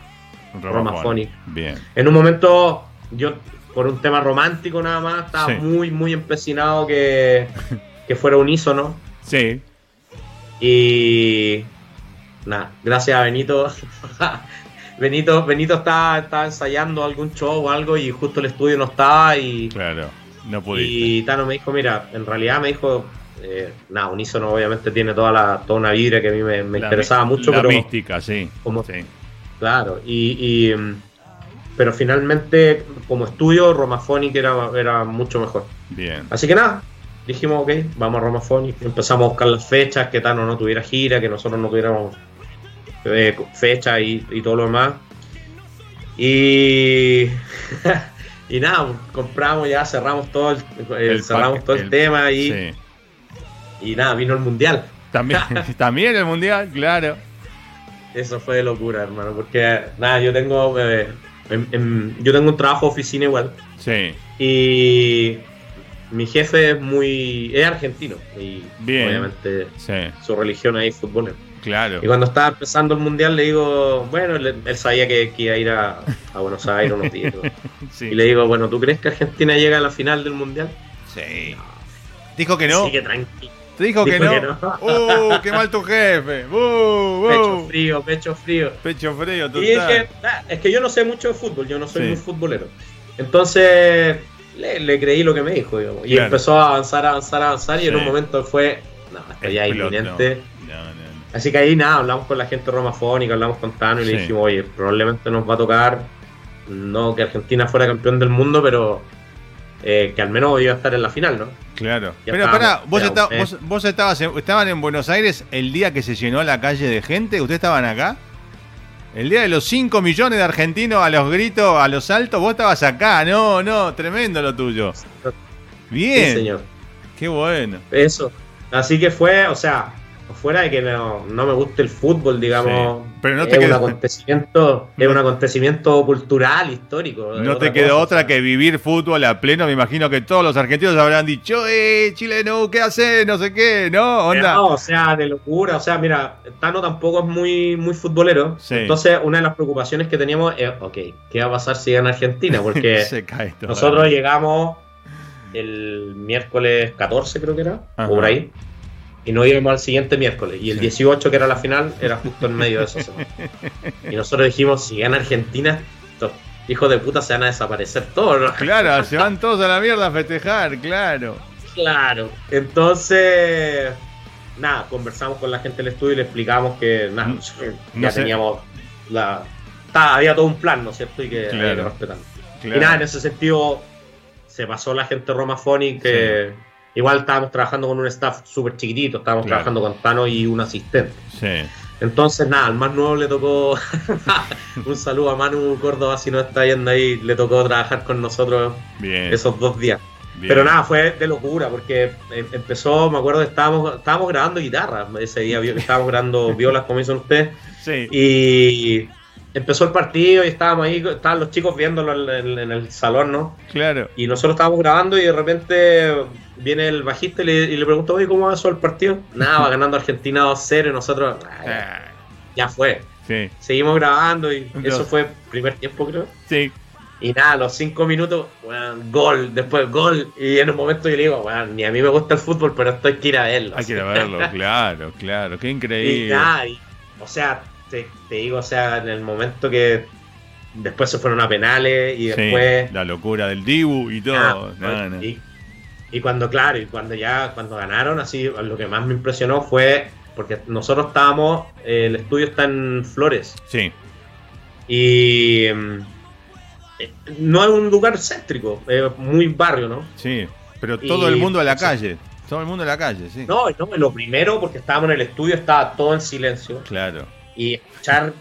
Romaphonic. Bien. en un momento yo, por un tema romántico nada más, estaba Sí. muy, muy empecinado que, que fuera unísono. Sí. Y nada, gracias a Benito. Benito, Benito estaba, estaba ensayando algún show o algo y justo el estudio no estaba y, Claro. No pudiste. y Tano me dijo, mira, en realidad me dijo, eh, nada, Unísono obviamente tiene toda la toda una vibra que a mí me, interesaba mucho, La pero mística, sí. como- Sí. claro, y, y, mm, pero finalmente como estudio Romaphonic era, era mucho mejor. Bien. Así que nada, dijimos, ok, vamos a Romaphonic. Empezamos a buscar las fechas, que Tano no tuviera gira, que nosotros no tuviéramos eh, fecha y, y todo lo demás. Y, y nada, compramos ya, cerramos todo el, El cerramos pack- todo el, el- tema y, Sí. y nada, vino el mundial. También, también el mundial, claro. Eso fue de locura, hermano, porque nada, yo tengo eh, yo tengo un trabajo de oficina igual Sí. y mi jefe es muy es argentino y Bien. obviamente Sí, su religión ahí es fútbol. Claro. Y cuando estaba empezando el mundial le digo, bueno, él, él sabía que, que iba a ir a, a Buenos Aires unos días. Y le digo, bueno, ¿tú crees que Argentina llega a la final del mundial? Sí. Dijo que no. Así que tranquilo. Dijo que Dijo no. que no. ¡Uh! ¡Qué mal tu jefe! ¡Uh! Pecho uh! frío, pecho frío. Pecho frío, total. Y dije, "Ah, es que yo no sé mucho de fútbol, yo no soy Sí. muy futbolero. Entonces le, le creí lo que me dijo, digamos. Y Claro. empezó a avanzar, avanzar, avanzar. Y en un momento fue, no, esto ya es inminente. No, no. Así que ahí nada, hablamos con la gente romafónica, hablamos con Tano y Sí. le dijimos, oye, probablemente nos va a tocar, no que Argentina fuera campeón del mundo, pero eh, que al menos iba a estar en la final, ¿no? Claro. Ya Pero pará, vos, ya, está- eh. vos, vos estabas en- estaban en Buenos Aires el día que se llenó la calle de gente. ¿Ustedes estaban acá? El día de los 5 millones de argentinos a los gritos, a los saltos, vos estabas acá. No, no, tremendo lo tuyo. Bien. Sí, señor. Qué bueno. Eso. Así que fue, o sea, fuera de que no, no me guste el fútbol, digamos, Sí, pero no te es un acontecimiento, es un acontecimiento cultural, histórico. No te quedó otra que vivir fútbol a pleno. Me imagino que todos los argentinos habrán dicho, eh, chileno, ¿qué haces? No sé qué, ¿no? Onda. No, o sea, de locura. O sea, mira, Tano tampoco es muy, muy futbolero. Sí. Entonces, una de las preocupaciones que teníamos es, ok, ¿qué va a pasar si gana Argentina? Porque se cae todo. nosotros llegamos el miércoles 14, creo que era, Ajá. o por ahí. Y no íbamos al siguiente miércoles. Y el Sí. 18, que era la final, era justo en medio de esa semana. Y nosotros dijimos, si gana Argentina, estos hijos de puta se van a desaparecer todos. ¿no? Claro, se van todos a la mierda a festejar, claro. Claro. Entonces, nada, conversamos con la gente del estudio y le explicamos que nada, no ya sé. teníamos la. estaba- había todo un plan, ¿no es cierto? Y que había que Claro. respetar. claro. Y nada, en ese sentido, se pasó la gente Romafonic que igual estábamos trabajando con un staff súper chiquitito, estábamos Claro. trabajando con Tano y un asistente. Sí. Entonces, nada, al más nuevo le tocó. un saludo a Manu Córdoba, si no está yendo ahí, le tocó trabajar con nosotros Bien. esos dos días. bien. Pero nada, fue de locura, porque em- empezó, me acuerdo estábamos, estábamos grabando guitarra ese día, estábamos grabando violas, como dicen ustedes, Sí. y empezó el partido y estábamos ahí, estaban los chicos viéndolo en, en- en el salón, ¿no? Claro. Y nosotros estábamos grabando y de repente viene el bajista y le, y le pregunta, oye, ¿cómo va eso el partido? Nada, va ganando Argentina 2-0 y nosotros, "Ah, ya, Ah, ya fue. Sí. Seguimos grabando y Dios. eso fue primer tiempo, creo. Sí. Y nada, los cinco minutos, weón, gol, después gol. Y en un momento yo le digo, weón, ni a mí me gusta el fútbol, pero esto hay que ir a verlo. Hay que ir a verlo, claro, claro. Qué Y increíble. nada, y- o sea, te, te digo, o sea, en el momento que después se fueron a penales y Sí, después... la locura del Dibu y todo. Ah, no. Y, y cuando, claro, y cuando ya, cuando ganaron, así, lo que más me impresionó fue, porque nosotros estábamos, eh, el estudio está en Flores, Sí, y mm, eh, no es un lugar céntrico, es muy barrio, ¿no? sí. Pero Y- todo el mundo a la calle. Todo el mundo a la calle, sí. No, no, lo primero, porque estábamos en el estudio, estaba todo en silencio, Claro. y escuchar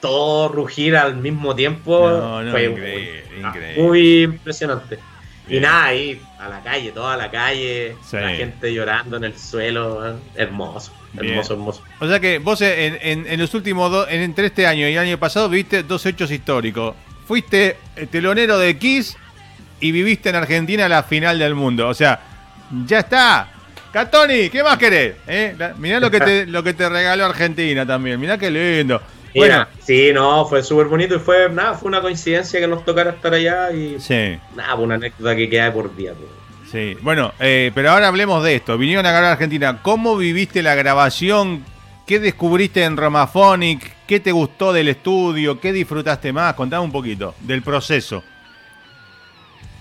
todo rugir al mismo tiempo No, no, fue increíble, muy- increíble. muy impresionante. Y Bien. nada, ahí a la calle, toda la calle, Sí. la gente llorando en el suelo, hermoso, Bien. hermoso, hermoso. O sea que vos en, en- en los últimos dos, en- entre este año y el año pasado, viviste dos hechos históricos. Fuiste eh, telonero de Kiss y viviste en Argentina la final del mundo. O sea, ya está. Catoni, ¿qué más querés? ¿Eh? Mirá lo que, te, lo que te regaló Argentina también. Mirá qué lindo. Bueno, sí, no, fue súper bonito y fue, nada, fue una coincidencia que nos tocara estar allá y sí, nada, fue una anécdota que queda por día. pues. sí. Bueno, eh, pero ahora hablemos de esto. Vinieron a grabar a Argentina. ¿Cómo viviste la grabación? ¿Qué descubriste en Romaphonic? ¿Qué te gustó del estudio? ¿Qué disfrutaste más? Contame un poquito del proceso.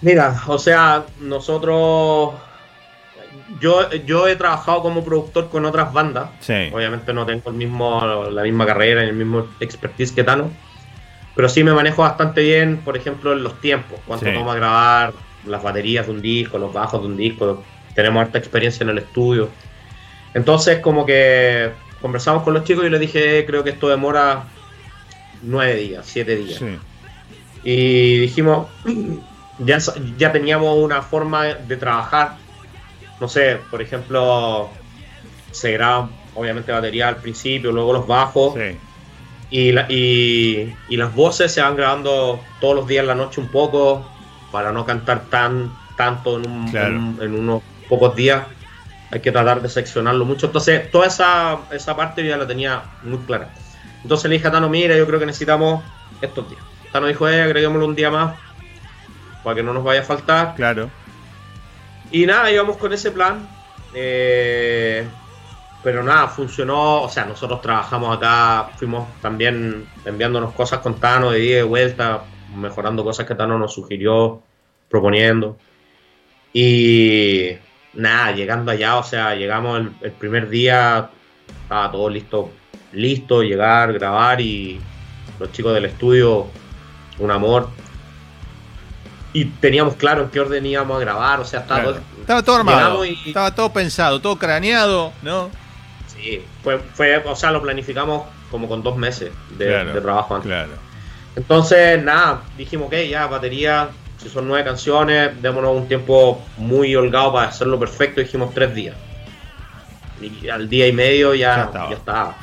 Mira, o sea, nosotros. Yo, yo he trabajado como productor con otras bandas. Sí. Obviamente no tengo el mismo, la misma carrera ni el mismo expertise que Tano. Pero sí me manejo bastante bien, por ejemplo, en los tiempos. Cuánto Sí. toma grabar, las baterías de un disco, los bajos de un disco. Tenemos harta experiencia en el estudio. Entonces, como que conversamos con los chicos y les dije, creo que esto demora nueve días, siete días. Sí. Y dijimos, ya, ya teníamos una forma de trabajar. No sé, por ejemplo, se graban obviamente batería al principio, luego los bajos. Sí. Y, la- y, y las voces se van grabando todos los días en la noche un poco para no cantar tan tanto en, un- Claro. en un- en unos pocos días. Hay que tratar de seccionarlo mucho. Entonces, toda esa, esa parte ya la tenía muy clara. Entonces le dije a Tano, mira, yo creo que necesitamos estos días. Tano dijo, eh, agreguémoslo un día más para que no nos vaya a faltar. Claro. Y nada, íbamos con ese plan. eh, pero nada, funcionó. O sea, nosotros trabajamos acá, fuimos también enviándonos cosas con Tano de y de vuelta, mejorando cosas que Tano nos sugirió, proponiendo. Y nada, llegando allá, o sea, llegamos el, el primer día, estaba todo listo, listo, llegar, grabar y los chicos del estudio, un amor. Y teníamos claro en qué orden íbamos a grabar, o sea, estaba claro. todo- Estaba todo armado. Y- Estaba todo pensado, todo craneado, ¿no? Sí, fue, fue, o sea, lo planificamos como con dos meses de, Claro, de trabajo antes. Claro. Entonces, nada, dijimos, ok, ya, batería, si son nueve canciones, démonos un tiempo muy holgado para hacerlo perfecto, dijimos tres días. Y al día y medio Ya ya, estaba. ya estaba.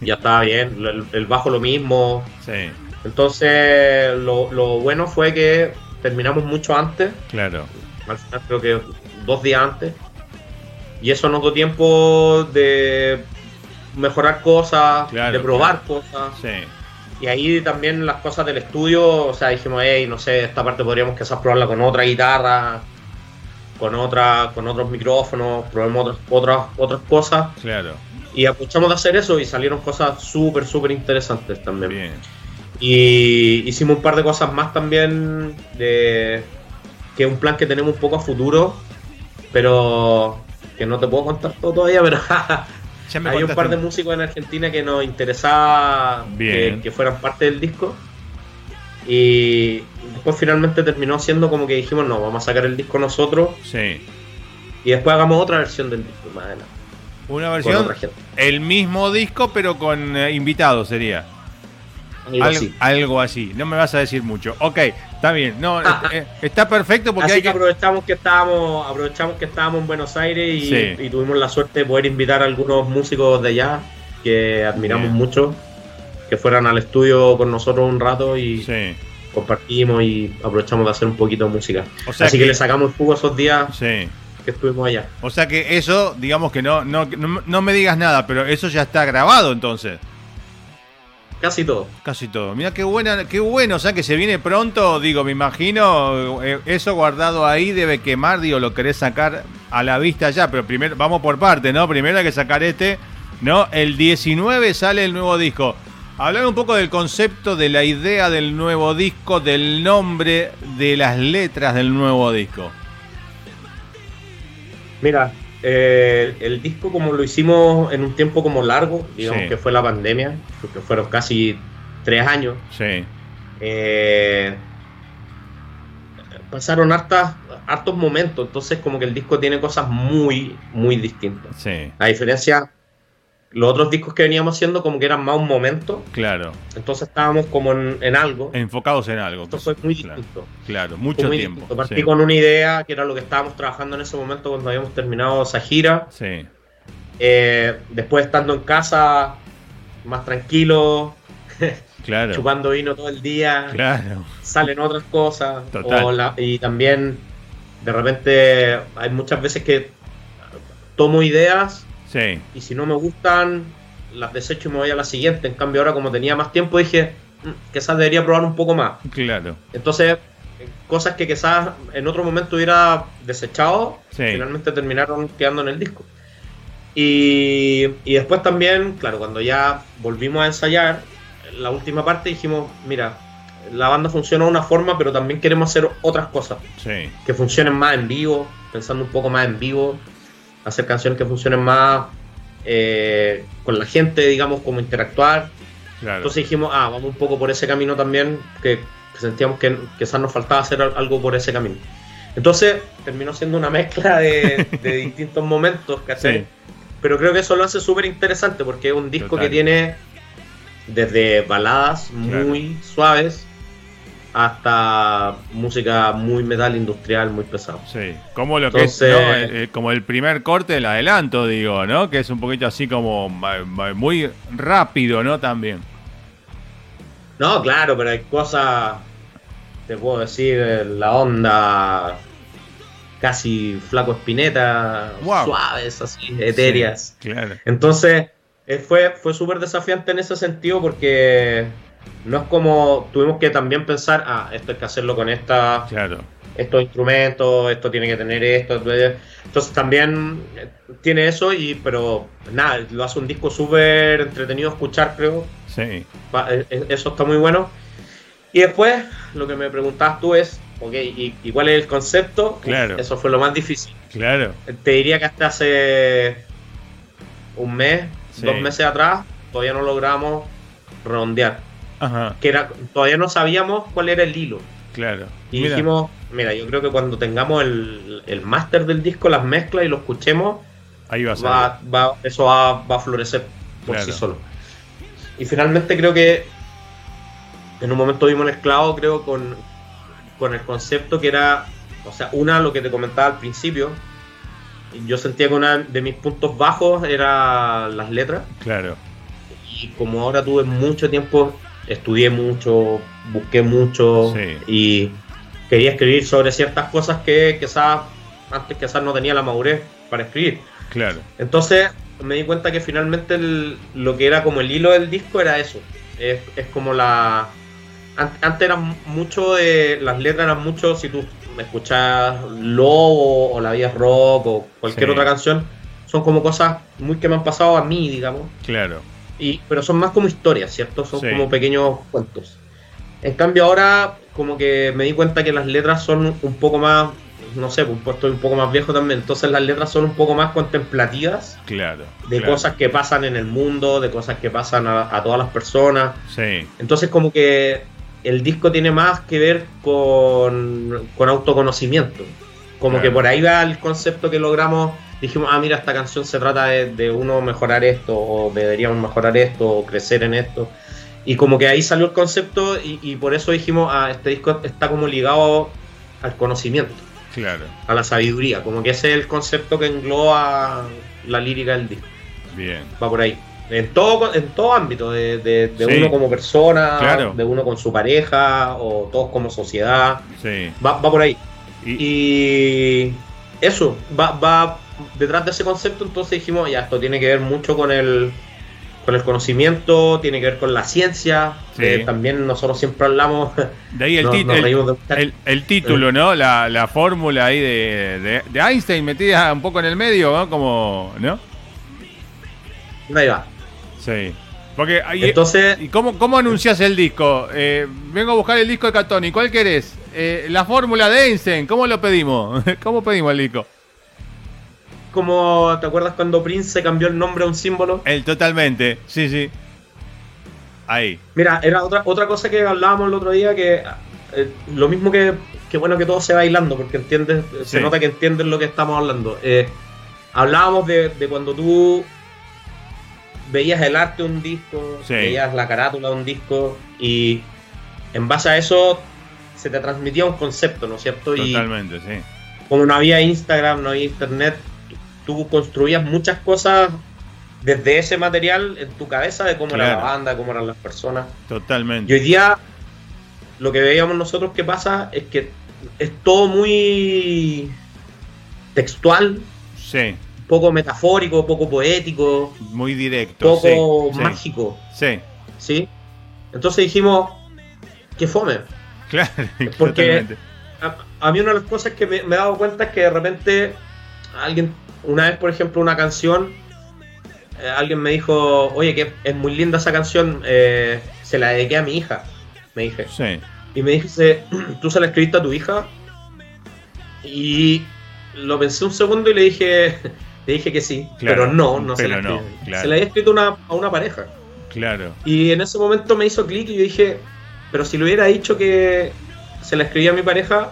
ya estaba bien, el, el bajo lo mismo. Sí, Entonces, lo, lo bueno fue que terminamos mucho antes, claro. al final creo que dos días antes. Y eso nos dio tiempo de mejorar cosas, Claro, de probar cosas. Sí. Y ahí también las cosas del estudio, o sea, dijimos, hey, no sé, esta parte podríamos quizás probarla con otra guitarra, con otra, con otros micrófonos, probemos otras, otras, otras cosas. Claro. Y aprovechamos de hacer eso y salieron cosas súper, súper interesantes también. Bien. Y hicimos un par de cosas más también, de, que es un plan que tenemos un poco a futuro, pero que no te puedo contar todo todavía, pero hay un par de músicos en Argentina que nos interesaba Bien. que, que fueran parte del disco. Y después finalmente terminó siendo como que dijimos, no, vamos a sacar el disco nosotros Sí. y después hagamos otra versión del disco más adelante. Una Con versión, otra gente. el mismo disco, pero con eh, invitados sería. Algo Al- así. algo así. No me vas a decir mucho. Ok, está bien. No, eh, está perfecto porque Así hay que que. aprovechamos que estábamos, aprovechamos que estábamos en Buenos Aires y, Sí. y tuvimos la suerte de poder invitar a algunos músicos de allá que admiramos Bien. mucho, que fueran al estudio con nosotros un rato y Sí. compartimos y aprovechamos de hacer un poquito de música. O sea Así que, que- le sacamos el jugo esos días Sí. que estuvimos allá. O sea que eso, digamos que no, no, no, no me digas nada, pero eso ya está grabado entonces. Casi todo. Casi todo. Mira qué buena, qué bueno, o sea que se viene pronto, digo, me imagino, eh, eso guardado ahí debe quemar, digo, lo querés sacar a la vista ya, pero primero, vamos por parte, ¿no? Primero hay que sacar este, ¿no? El 19 sale el nuevo disco. Hablar un poco del concepto, de la idea del nuevo disco, del nombre, de las letras del nuevo disco. Mira, eh, el disco como lo hicimos en un tiempo como largo, digamos Sí. que fue la pandemia, porque fueron casi tres años. Sí, eh, pasaron hartas, hartos momentos, entonces como que el disco tiene cosas muy, muy distintas. sí, A diferencia, los otros discos que veníamos haciendo como que eran más un momento, claro. entonces estábamos como en, en algo. Enfocados en algo. Esto fue muy Claro, distinto. Claro, mucho muy tiempo. distinto. Partí sí. con una idea que era lo que estábamos trabajando en ese momento cuando habíamos terminado esa gira. Sí, Eh, después estando en casa, más tranquilo, claro. chupando vino todo el día. Claro. salen otras cosas. Total. o la- y también, de repente, hay muchas veces que tomo ideas Sí, y si no me gustan, las desecho y me voy a la siguiente. En cambio, ahora como tenía más tiempo, dije, "Mm, quizás debería probar un poco más. claro. Entonces, cosas que quizás en otro momento hubiera desechado, Sí. finalmente terminaron quedando en el disco. Y, y después también, claro, cuando ya volvimos a ensayar, la última parte dijimos, mira, la banda funciona de una forma, pero también queremos hacer otras cosas, Sí, que funcionen más en vivo, pensando un poco más en vivo, hacer canciones que funcionen más eh, con la gente, digamos, como interactuar. claro. Entonces dijimos, ah, vamos un poco por ese camino también, que, que sentíamos que quizás nos faltaba hacer al- algo por ese camino. Entonces terminó siendo una mezcla de, de distintos momentos, ¿cachai? Sí. Pero creo que eso lo hace súper interesante porque es un disco Total. que tiene desde baladas muy suaves hasta música muy metal industrial, muy pesado. Sí, como lo que Entonces- es, ¿no? Eh, eh, como el primer corte del adelanto, digo, ¿no? Que es un poquito así como muy rápido, ¿no? También. No, claro, pero hay cosas, te puedo decir, la onda casi flaco espineta, Wow. suaves, así, etéreas. Sí, claro. Entonces, eh, fue, fue súper desafiante en ese sentido porque no es como tuvimos que también pensar, ah, esto hay que hacerlo con esta, Claro. estos instrumentos, esto tiene que tener esto. Entonces también eh, tiene eso, y pero nada, lo hace un disco súper entretenido escuchar, creo. Sí. Va, eh, eh, Eso está muy bueno. Y después, lo que me preguntabas tú es, ok, ¿y, y cuál es el concepto? Claro. Eso fue lo más difícil. Claro. Te diría que hasta hace un mes, Sí. dos meses atrás, todavía no logramos redondear. Ajá. Que era, todavía no sabíamos cuál era el hilo. Claro. Y Mira, dijimos, mira, yo creo que cuando tengamos el, el máster del disco, las mezclas y lo escuchemos, ahí va a va, va- eso va, va a florecer por Claro. sí solo. Y finalmente creo que en un momento vimos el esclavo, creo, con, con el concepto que era, o sea, una, lo que te comentaba al principio, yo sentía que uno de mis puntos bajos era las letras, Claro. y como ahora tuve mucho tiempo, estudié mucho, busqué mucho, Sí. y quería escribir sobre ciertas cosas que quizás antes quizás no tenía la madurez para escribir. Claro. Entonces me di cuenta que finalmente el- lo que era como el hilo del disco era eso. Es, es como la... an- Antes eran mucho de... Las letras eran mucho, si tú escuchas Lobo o La Vida Rock o cualquier Sí. otra canción, son como cosas muy que me han pasado a mí, digamos. Claro. Y, pero son más como historias, ¿cierto? Son Sí. como pequeños cuentos. En cambio ahora como que me di cuenta que las letras son un poco más, no sé, pues estoy un poco más viejo también, entonces las letras son un poco más contemplativas Claro. de claro. cosas que pasan en el mundo, de cosas que pasan a, a todas las personas. Sí. Entonces como que el disco tiene más que ver con, con autoconocimiento. Como Claro. que por ahí va el concepto que logramos. Dijimos, ah, mira, esta canción se trata de, de uno mejorar esto, o deberíamos mejorar esto, o crecer en esto. Y como que ahí salió el concepto y, y por eso dijimos, ah, este disco está como ligado al conocimiento, Claro. a la sabiduría. Como que ese es el concepto que engloba la lírica del disco Bien. va por ahí. En todo, en todo ámbito, de, de- de Sí. uno como persona, Claro. de uno con su pareja, o todos como sociedad, Sí. va, va por ahí. Y, Y eso, va, va detrás de ese concepto, entonces dijimos, ya, esto tiene que ver mucho con el, con el conocimiento, tiene que ver con la ciencia, Sí. que también nosotros siempre hablamos, de ahí el, nos- nos el- reímos de buscar- el- el título, ¿no? La, la fórmula ahí de, de, de Einstein metida un poco en el medio, ¿no? Como, ¿no? ahí va. Sí. Porque ahí, Entonces, ¿Y cómo, cómo anuncias el disco? Eh, vengo a buscar el disco de Catoni. ¿Cuál querés? Eh, la fórmula de Einstein. ¿Cómo lo pedimos? ¿Cómo pedimos el disco? Como, ¿te acuerdas cuando Prince se cambió el nombre a un símbolo? El totalmente. Sí, sí. Ahí. Mira, era otra, otra cosa que hablábamos el otro día, que eh, lo mismo que, que bueno que todo se bailando, porque entiendes, se nota que entiendes lo que estamos hablando. Eh, hablábamos de, de cuando tú veías el arte de un disco, Sí. veías la carátula de un disco, y en base a eso se te transmitía un concepto, ¿no es cierto? Y Totalmente, sí. como no había Instagram, no había internet, tú construías muchas cosas desde ese material en tu cabeza de cómo era la banda, cómo eran las personas. Y Totalmente. hoy día lo que veíamos nosotros que pasa es que es todo muy textual, Sí. poco metafórico, poco poético, Muy directo. poco sí, mágico, Sí. ¿sí? Entonces dijimos, que fome. Claro. Porque a, a mí una de las cosas que me, me he dado cuenta es que de repente alguien, una vez por ejemplo una canción, eh, alguien me dijo, oye, que es muy linda esa canción, eh, se la dediqué a mi hija, me dije. Sí. Y me dice, ¿tú se la escribiste a tu hija? Y lo pensé un segundo y le dije, le dije que sí, Claro, pero no, no se la no, escribí. claro. Se la había escrito una- a una pareja. Claro. Y en ese momento me hizo clic y yo dije, pero si le hubiera dicho que se la escribía a mi pareja,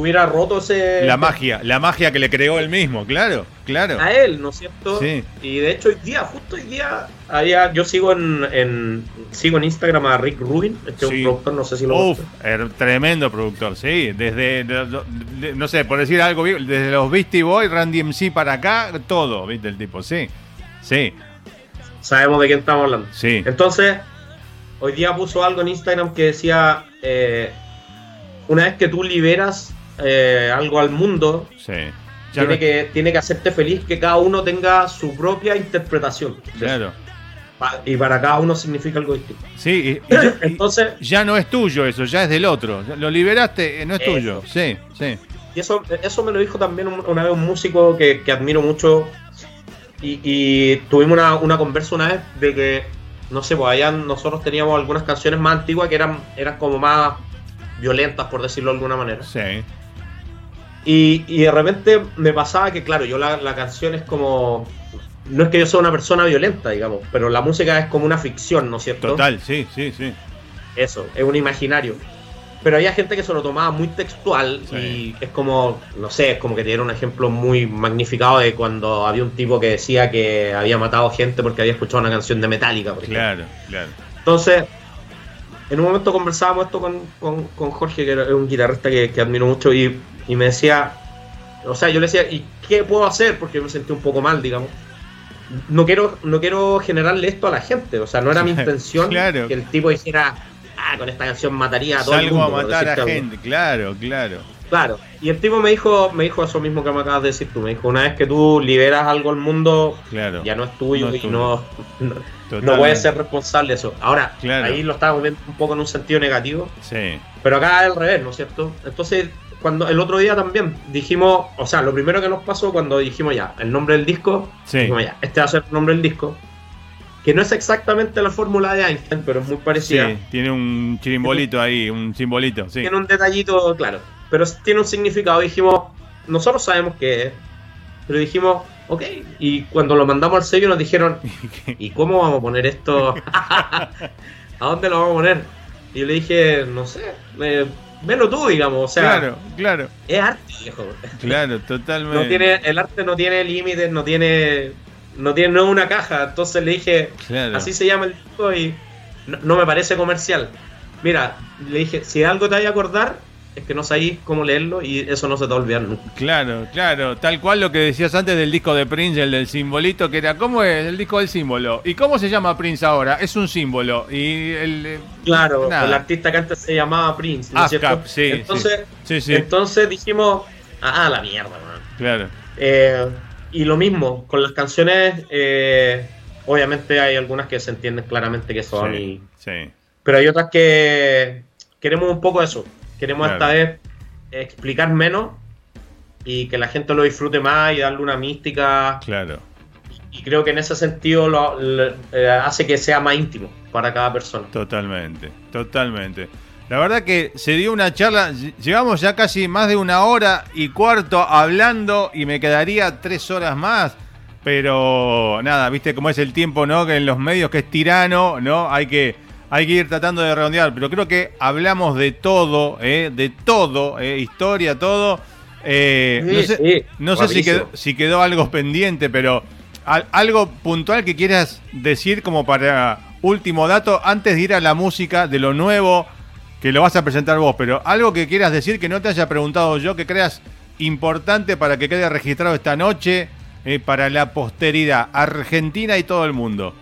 hubiera roto ese... La magia. La magia que le creó él mismo. Claro. Claro. A él, ¿no es cierto? Sí. Y de hecho hoy día, justo hoy día, había, yo sigo en, en- sigo en Instagram a Rick Rubin, este es un productor, no sé si lo Uf, conoces. er- tremendo productor, sí. Desde, de- de- no sé, por decir algo, desde los Beastie Boys, Randy MC para acá, todo, ¿viste? El tipo, sí. Sí, Sabemos de quién estamos hablando. sí. Entonces, hoy día puso algo en Instagram que decía, eh, una vez que tú liberas eh, algo al mundo, Sí. Tiene no- que, tiene que hacerte feliz que cada uno tenga su propia interpretación. Claro. Y para cada uno significa algo distinto. Sí, y- y ya- y Entonces, ya no es tuyo eso, ya es del otro. Lo liberaste, eh, no es Eso. tuyo. Sí, sí. y eso, eso me lo dijo también un- una vez un músico que, que admiro mucho. Y, y tuvimos una, una conversa una vez de que, no sé, pues allá nosotros teníamos algunas canciones más antiguas que eran, eran como más violentas, por decirlo de alguna manera. Sí. Y, y de repente me pasaba que, claro, yo la, la canción es como. No es que yo sea una persona violenta, digamos, pero la música es como una ficción, ¿no es cierto? Total, sí, sí, sí. Eso, es un imaginario. Pero había gente que se lo tomaba muy textual Sí. y es como, no sé, es como que tiene un ejemplo muy magnificado de cuando había un tipo que decía que había matado gente porque había escuchado una canción de Metallica, por ejemplo. Claro, claro. Entonces, en un momento conversábamos esto con, con- con Jorge, que era un guitarrista que, que admiro mucho, y, y me decía, o sea, yo le decía, ¿y qué puedo hacer? Porque yo me sentí un poco mal, digamos. No quiero, no quiero generarle esto a la gente, o sea, no era mi intención Claro. que el tipo dijera, ah, con esta canción mataría a todo el Salgo mundo. a matar a decirte algo. gente, claro, claro. Claro, y el tipo me dijo, me dijo eso mismo que me acabas de decir tú, me dijo, una vez que tú liberas algo al mundo, Claro. ya no es tuyo No es y tuyo. no, no, no puedes ser responsable de eso. Ahora, Claro. ahí lo estábamos viendo un poco en un sentido negativo, Sí, pero acá es al revés, ¿no es cierto? Entonces, cuando el otro día también dijimos, o sea, lo primero que nos pasó cuando dijimos ya, el nombre del disco, sí. dijimos ya, este va a ser el nombre del disco, que no es exactamente la fórmula de Einstein, pero es muy parecida. Sí, tiene un chirimbolito ahí, un simbolito, sí. Tiene un detallito, claro, pero tiene un significado. Dijimos, nosotros sabemos qué es, pero dijimos, ok, y cuando lo mandamos al sello nos dijeron, ¿y cómo vamos a poner esto? ¿A dónde lo vamos a poner? Y yo le dije, no sé, eh, velo tú, digamos, o sea, claro, claro, es arte, viejo. claro, totalmente. No tiene, el arte no tiene límites, no tiene, no tiene, no es una caja. Entonces le dije, Claro. así se llama el disco y no, no me parece comercial. Mira, le dije, si algo te vaya a acordar, es que no sabéis cómo leerlo y eso no se te va a olvidar nunca. Claro, claro, tal cual lo que decías antes del disco de Prince, el del simbolito, que era, ¿cómo es el disco del símbolo? ¿Y cómo se llama Prince ahora? Es un símbolo. Y el... eh, Claro, nada. el artista que antes se llamaba Prince, ¿no ASCAP, cierto? sí, entonces, sí, sí. entonces dijimos, ah, la mierda, man. Claro, Eh, y lo mismo, con las canciones, eh, obviamente hay algunas que se entienden claramente que son y sí, sí, Pero hay otras que queremos un poco eso. Queremos Claro. esta vez explicar menos y que la gente lo disfrute más y darle una mística. claro. Y creo que en ese sentido lo, lo- eh, hace que sea más íntimo para cada persona. Totalmente, totalmente. La verdad que se dio una charla, ll- llevamos ya casi más de una hora y cuarto hablando y me quedaría tres horas más. Pero nada, viste cómo es el tiempo, ¿no? Que en los medios que es tirano, ¿no? Hay que, hay que ir tratando de redondear. Pero creo que hablamos de todo, ¿eh? De todo, ¿eh? Historia, todo. Eh, Sí, no sé, sí, no sé si quedó, si quedó algo pendiente, pero al- algo puntual que quieras decir como para último dato antes de ir a la música de lo nuevo que lo vas a presentar vos, pero algo que quieras decir que no te haya preguntado yo, que creas importante para que quede registrado esta noche eh, para la posteridad argentina y todo el mundo.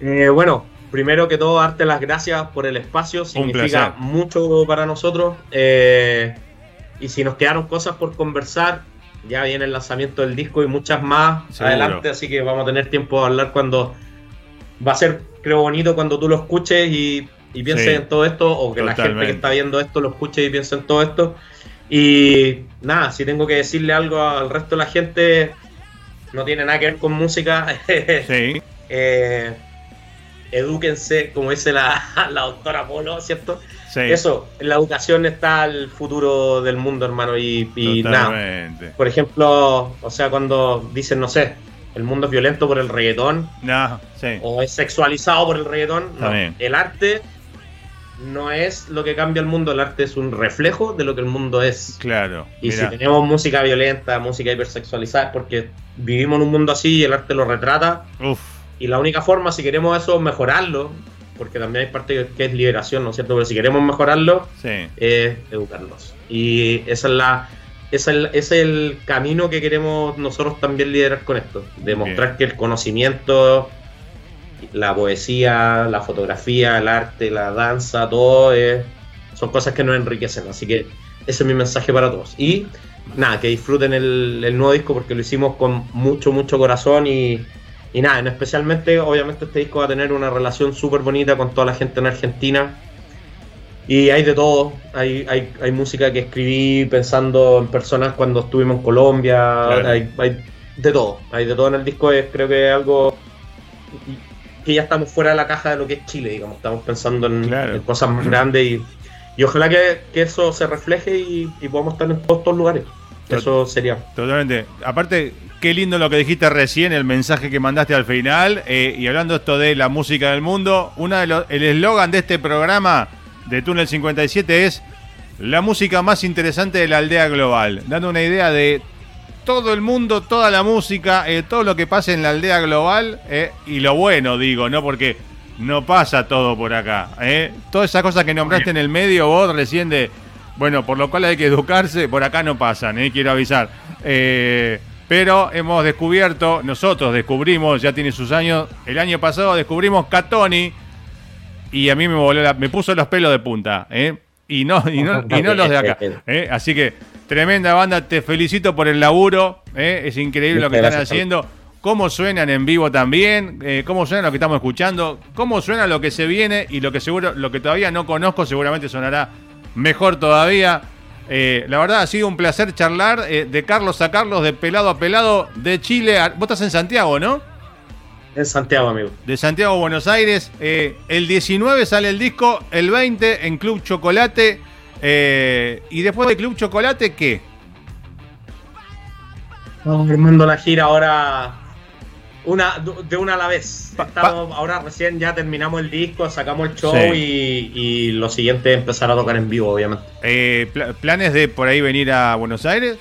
Eh, bueno, primero que todo, darte las gracias por el espacio. Significa mucho para nosotros. Eh, y si nos quedaron cosas por conversar, ya viene el lanzamiento del disco y muchas más Seguro. adelante. Así que vamos a tener tiempo de hablar cuando. Va a ser, creo, bonito cuando tú lo escuches y, y pienses Sí. en todo esto. O que la gente que está viendo esto lo escuche y piense en todo esto. Y nada, si tengo que decirle algo al resto de la gente, no tiene nada que ver con música. Sí, Eh, edúquense, como dice la, la doctora Polo, ¿cierto? sí. Eso, en la educación está el futuro del mundo, hermano. Y, y nada, por ejemplo, o sea, cuando dicen, no sé, el mundo es violento por el reggaetón No, sí. o es sexualizado por el reggaetón, no. El arte no es lo que cambia el mundo, el arte es un reflejo de lo que el mundo es. Claro. Y si tenemos música violenta, música hipersexualizada, es porque vivimos en un mundo así y el arte lo retrata. Uf, Y la única forma, si queremos eso, mejorarlo, porque también hay parte que es liberación, ¿no es cierto? Pero si queremos mejorarlo, sí. es educarnos. Y esa es la, es el, ese es el camino que queremos nosotros también liderar con esto. Demostrar que el conocimiento la poesía, la fotografía, el arte, la danza, todo es- son cosas que nos enriquecen. Así que ese es mi mensaje para todos. Y nada, que disfruten el, el nuevo disco porque lo hicimos con mucho, mucho corazón y, y nada, en especialmente, obviamente este disco va a tener una relación súper bonita con toda la gente en Argentina. Y hay de todo, hay, hay, hay música que escribí pensando en personas cuando estuvimos en Colombia, Claro. hay, hay de todo, hay de todo en el disco, es, creo que es algo que ya estamos fuera de la caja de lo que es Chile, digamos, estamos pensando en, Claro. en cosas más grandes y, y ojalá que, que eso se refleje y, y podamos estar en todos estos lugares. Eso sería. Totalmente. Aparte, qué lindo lo que dijiste recién, el mensaje que mandaste al final. eh, y hablando esto de la música del mundo, una de los, el eslogan de este programa de Túnel 57 es la música más interesante de la aldea global. Dando una idea de todo el mundo, toda la música, eh, todo lo que pasa en la aldea global. eh, y lo bueno, digo, ¿no? Porque no pasa todo por acá. Todas esas cosas que nombraste en el medio vos recién de... Bueno, por lo cual hay que educarse, por acá no pasan, eh, quiero avisar. Eh, pero hemos descubierto, nosotros descubrimos, ya tiene sus años, el año pasado descubrimos Catoni y a mí me voló la- me puso los pelos de punta, ¿eh? Y no, y no, y no los de acá. ¿eh? Así que, tremenda banda, te felicito por el laburo, ¿eh? es increíble lo que están haciendo. Cómo suenan en vivo también, cómo suena lo que estamos escuchando, cómo suena lo que se viene y lo que seguro, lo que todavía no conozco, seguramente sonará mejor todavía. Eh, la verdad ha sido un placer charlar eh, de Carlos a Carlos, de pelado a pelado, de Chile. a- vos estás en Santiago, ¿no? En Santiago, amigo. de Santiago a Buenos Aires. Eh, el 19 sale el disco, el 20 en Club Chocolate. y después de Club Chocolate, ¿qué? Estamos armando la gira ahora una de una a la vez. Estamos, ahora recién ya terminamos el disco, sacamos el show Sí. y, y lo siguiente es empezar a tocar en vivo, obviamente. Eh, pla- ¿Planes de por ahí venir a Buenos Aires?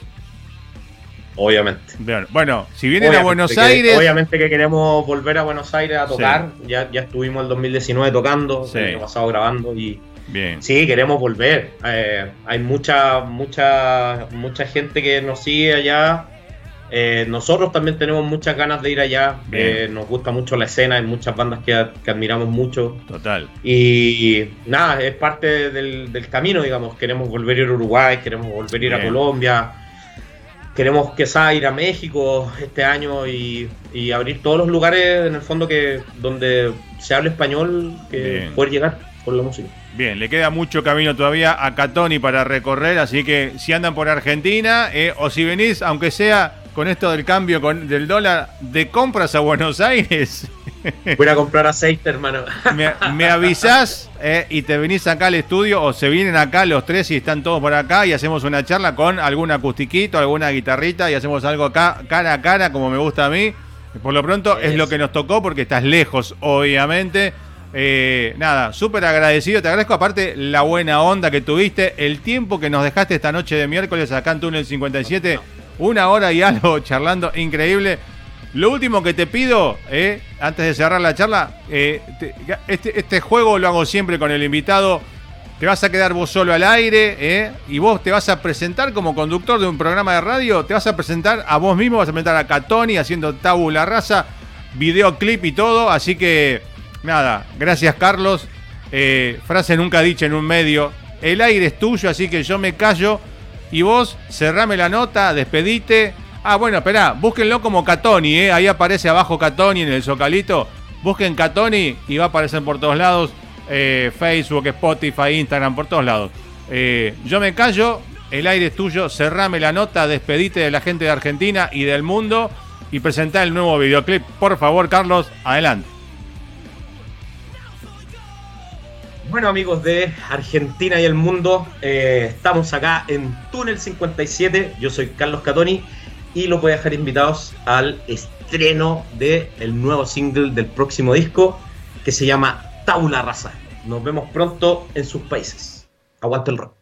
Obviamente. Bueno, Bueno, si vienen a Obviamente Buenos que- Aires, Obviamente que queremos volver a Buenos Aires a tocar. Ya, ya estuvimos el 2019 tocando, Sí. el año pasado grabando y bien. sí, queremos volver. Eh, hay mucha, mucha, mucha gente que nos sigue allá. Eh, nosotros también tenemos muchas ganas de ir allá. Eh, nos gusta mucho la escena, hay muchas bandas que, que admiramos mucho. Total. Y nada, es parte del, del camino, digamos. Queremos volver a ir a Uruguay, queremos volver a ir a. Colombia. Queremos quizá ir a México este año y, y abrir todos los lugares en el fondo que donde se hable español que Bien. poder llegar con la música. Bien, le queda mucho camino todavía a Catoni para recorrer, así que si andan por Argentina eh, o si venís, aunque sea con esto del cambio con, del dólar, de compras a Buenos Aires, Voy a comprar aceite, hermano. me, me avisás eh, y te venís acá al estudio o se vienen acá los tres y están todos por acá y hacemos una charla con algún acustiquito, alguna guitarrita y hacemos algo acá cara a cara como me gusta a mí. Por lo pronto es lo que nos tocó porque estás lejos, obviamente. Eh, nada, súper agradecido, te agradezco aparte la buena onda que tuviste, el tiempo que nos dejaste esta noche de miércoles acá en Túnel 57, una hora y algo charlando, increíble. Lo último que te pido, eh, antes de cerrar la charla, eh, te- este, este juego lo hago siempre con el invitado. Te vas a quedar vos solo al aire eh, y vos te vas a presentar como conductor de un programa de radio. Te vas a presentar a vos mismo, vas a presentar a Catoni haciendo tabula rasa, videoclip y todo. Así que, nada, gracias Carlos. Eh, frase nunca dicha en un medio. El aire es tuyo, así que yo me callo. Y vos cerrame la nota, despedite. Ah, bueno, esperá, búsquenlo como Catoni, ¿eh? ahí aparece abajo Catoni en el zocalito. Busquen Catoni y va a aparecer por todos lados. eh, Facebook, Spotify, Instagram, por todos lados. Eh, yo me callo, el aire es tuyo, cerrame la nota, despedite de la gente de Argentina y del mundo y presentá el nuevo videoclip. Por favor, Carlos, adelante. Bueno amigos de Argentina y el mundo, eh, estamos acá en Túnel 57, yo soy Carlos Catoni y los voy a dejar invitados al estreno del el nuevo single del próximo disco que se llama Tabula Rasa. Nos vemos pronto en sus países. Aguanta el rock.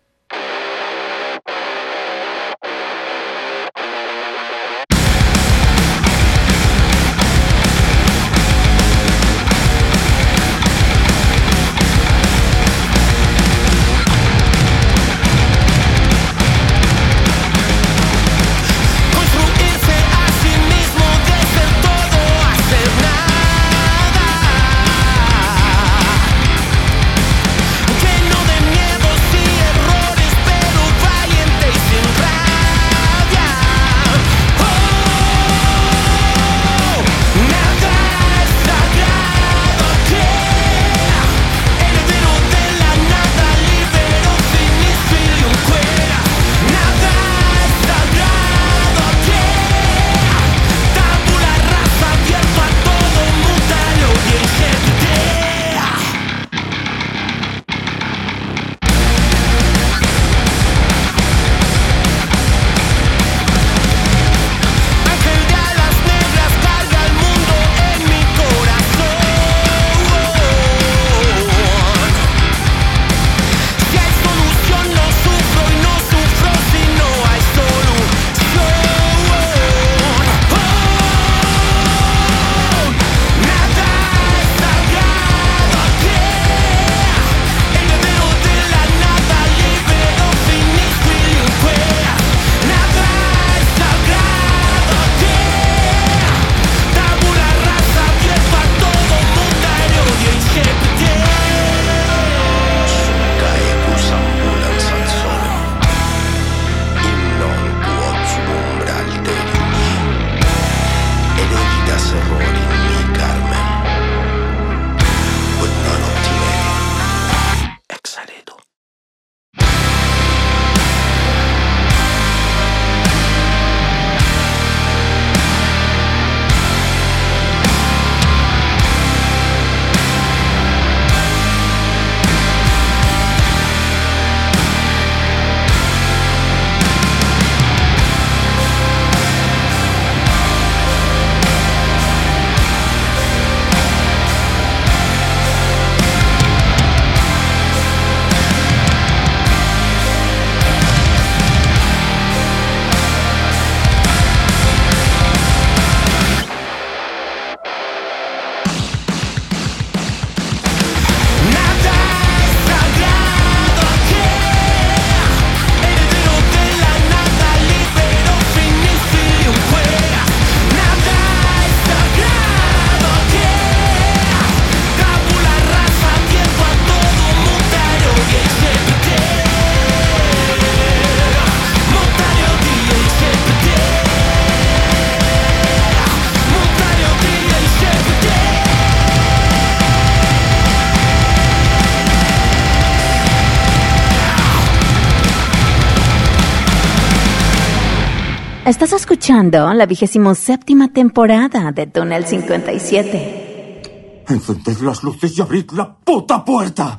Estás escuchando la vigésimo séptima temporada de Túnel 57. Encended las luces y abrid la puta puerta.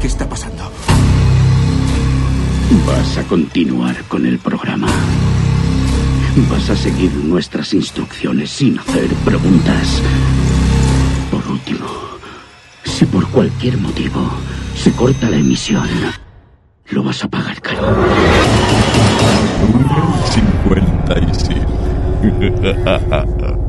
¿Qué está pasando? Vas a continuar con el programa. Vas a seguir nuestras instrucciones sin hacer preguntas. Por último, si por cualquier motivo se corta la emisión, lo vas a pagar caro. 57.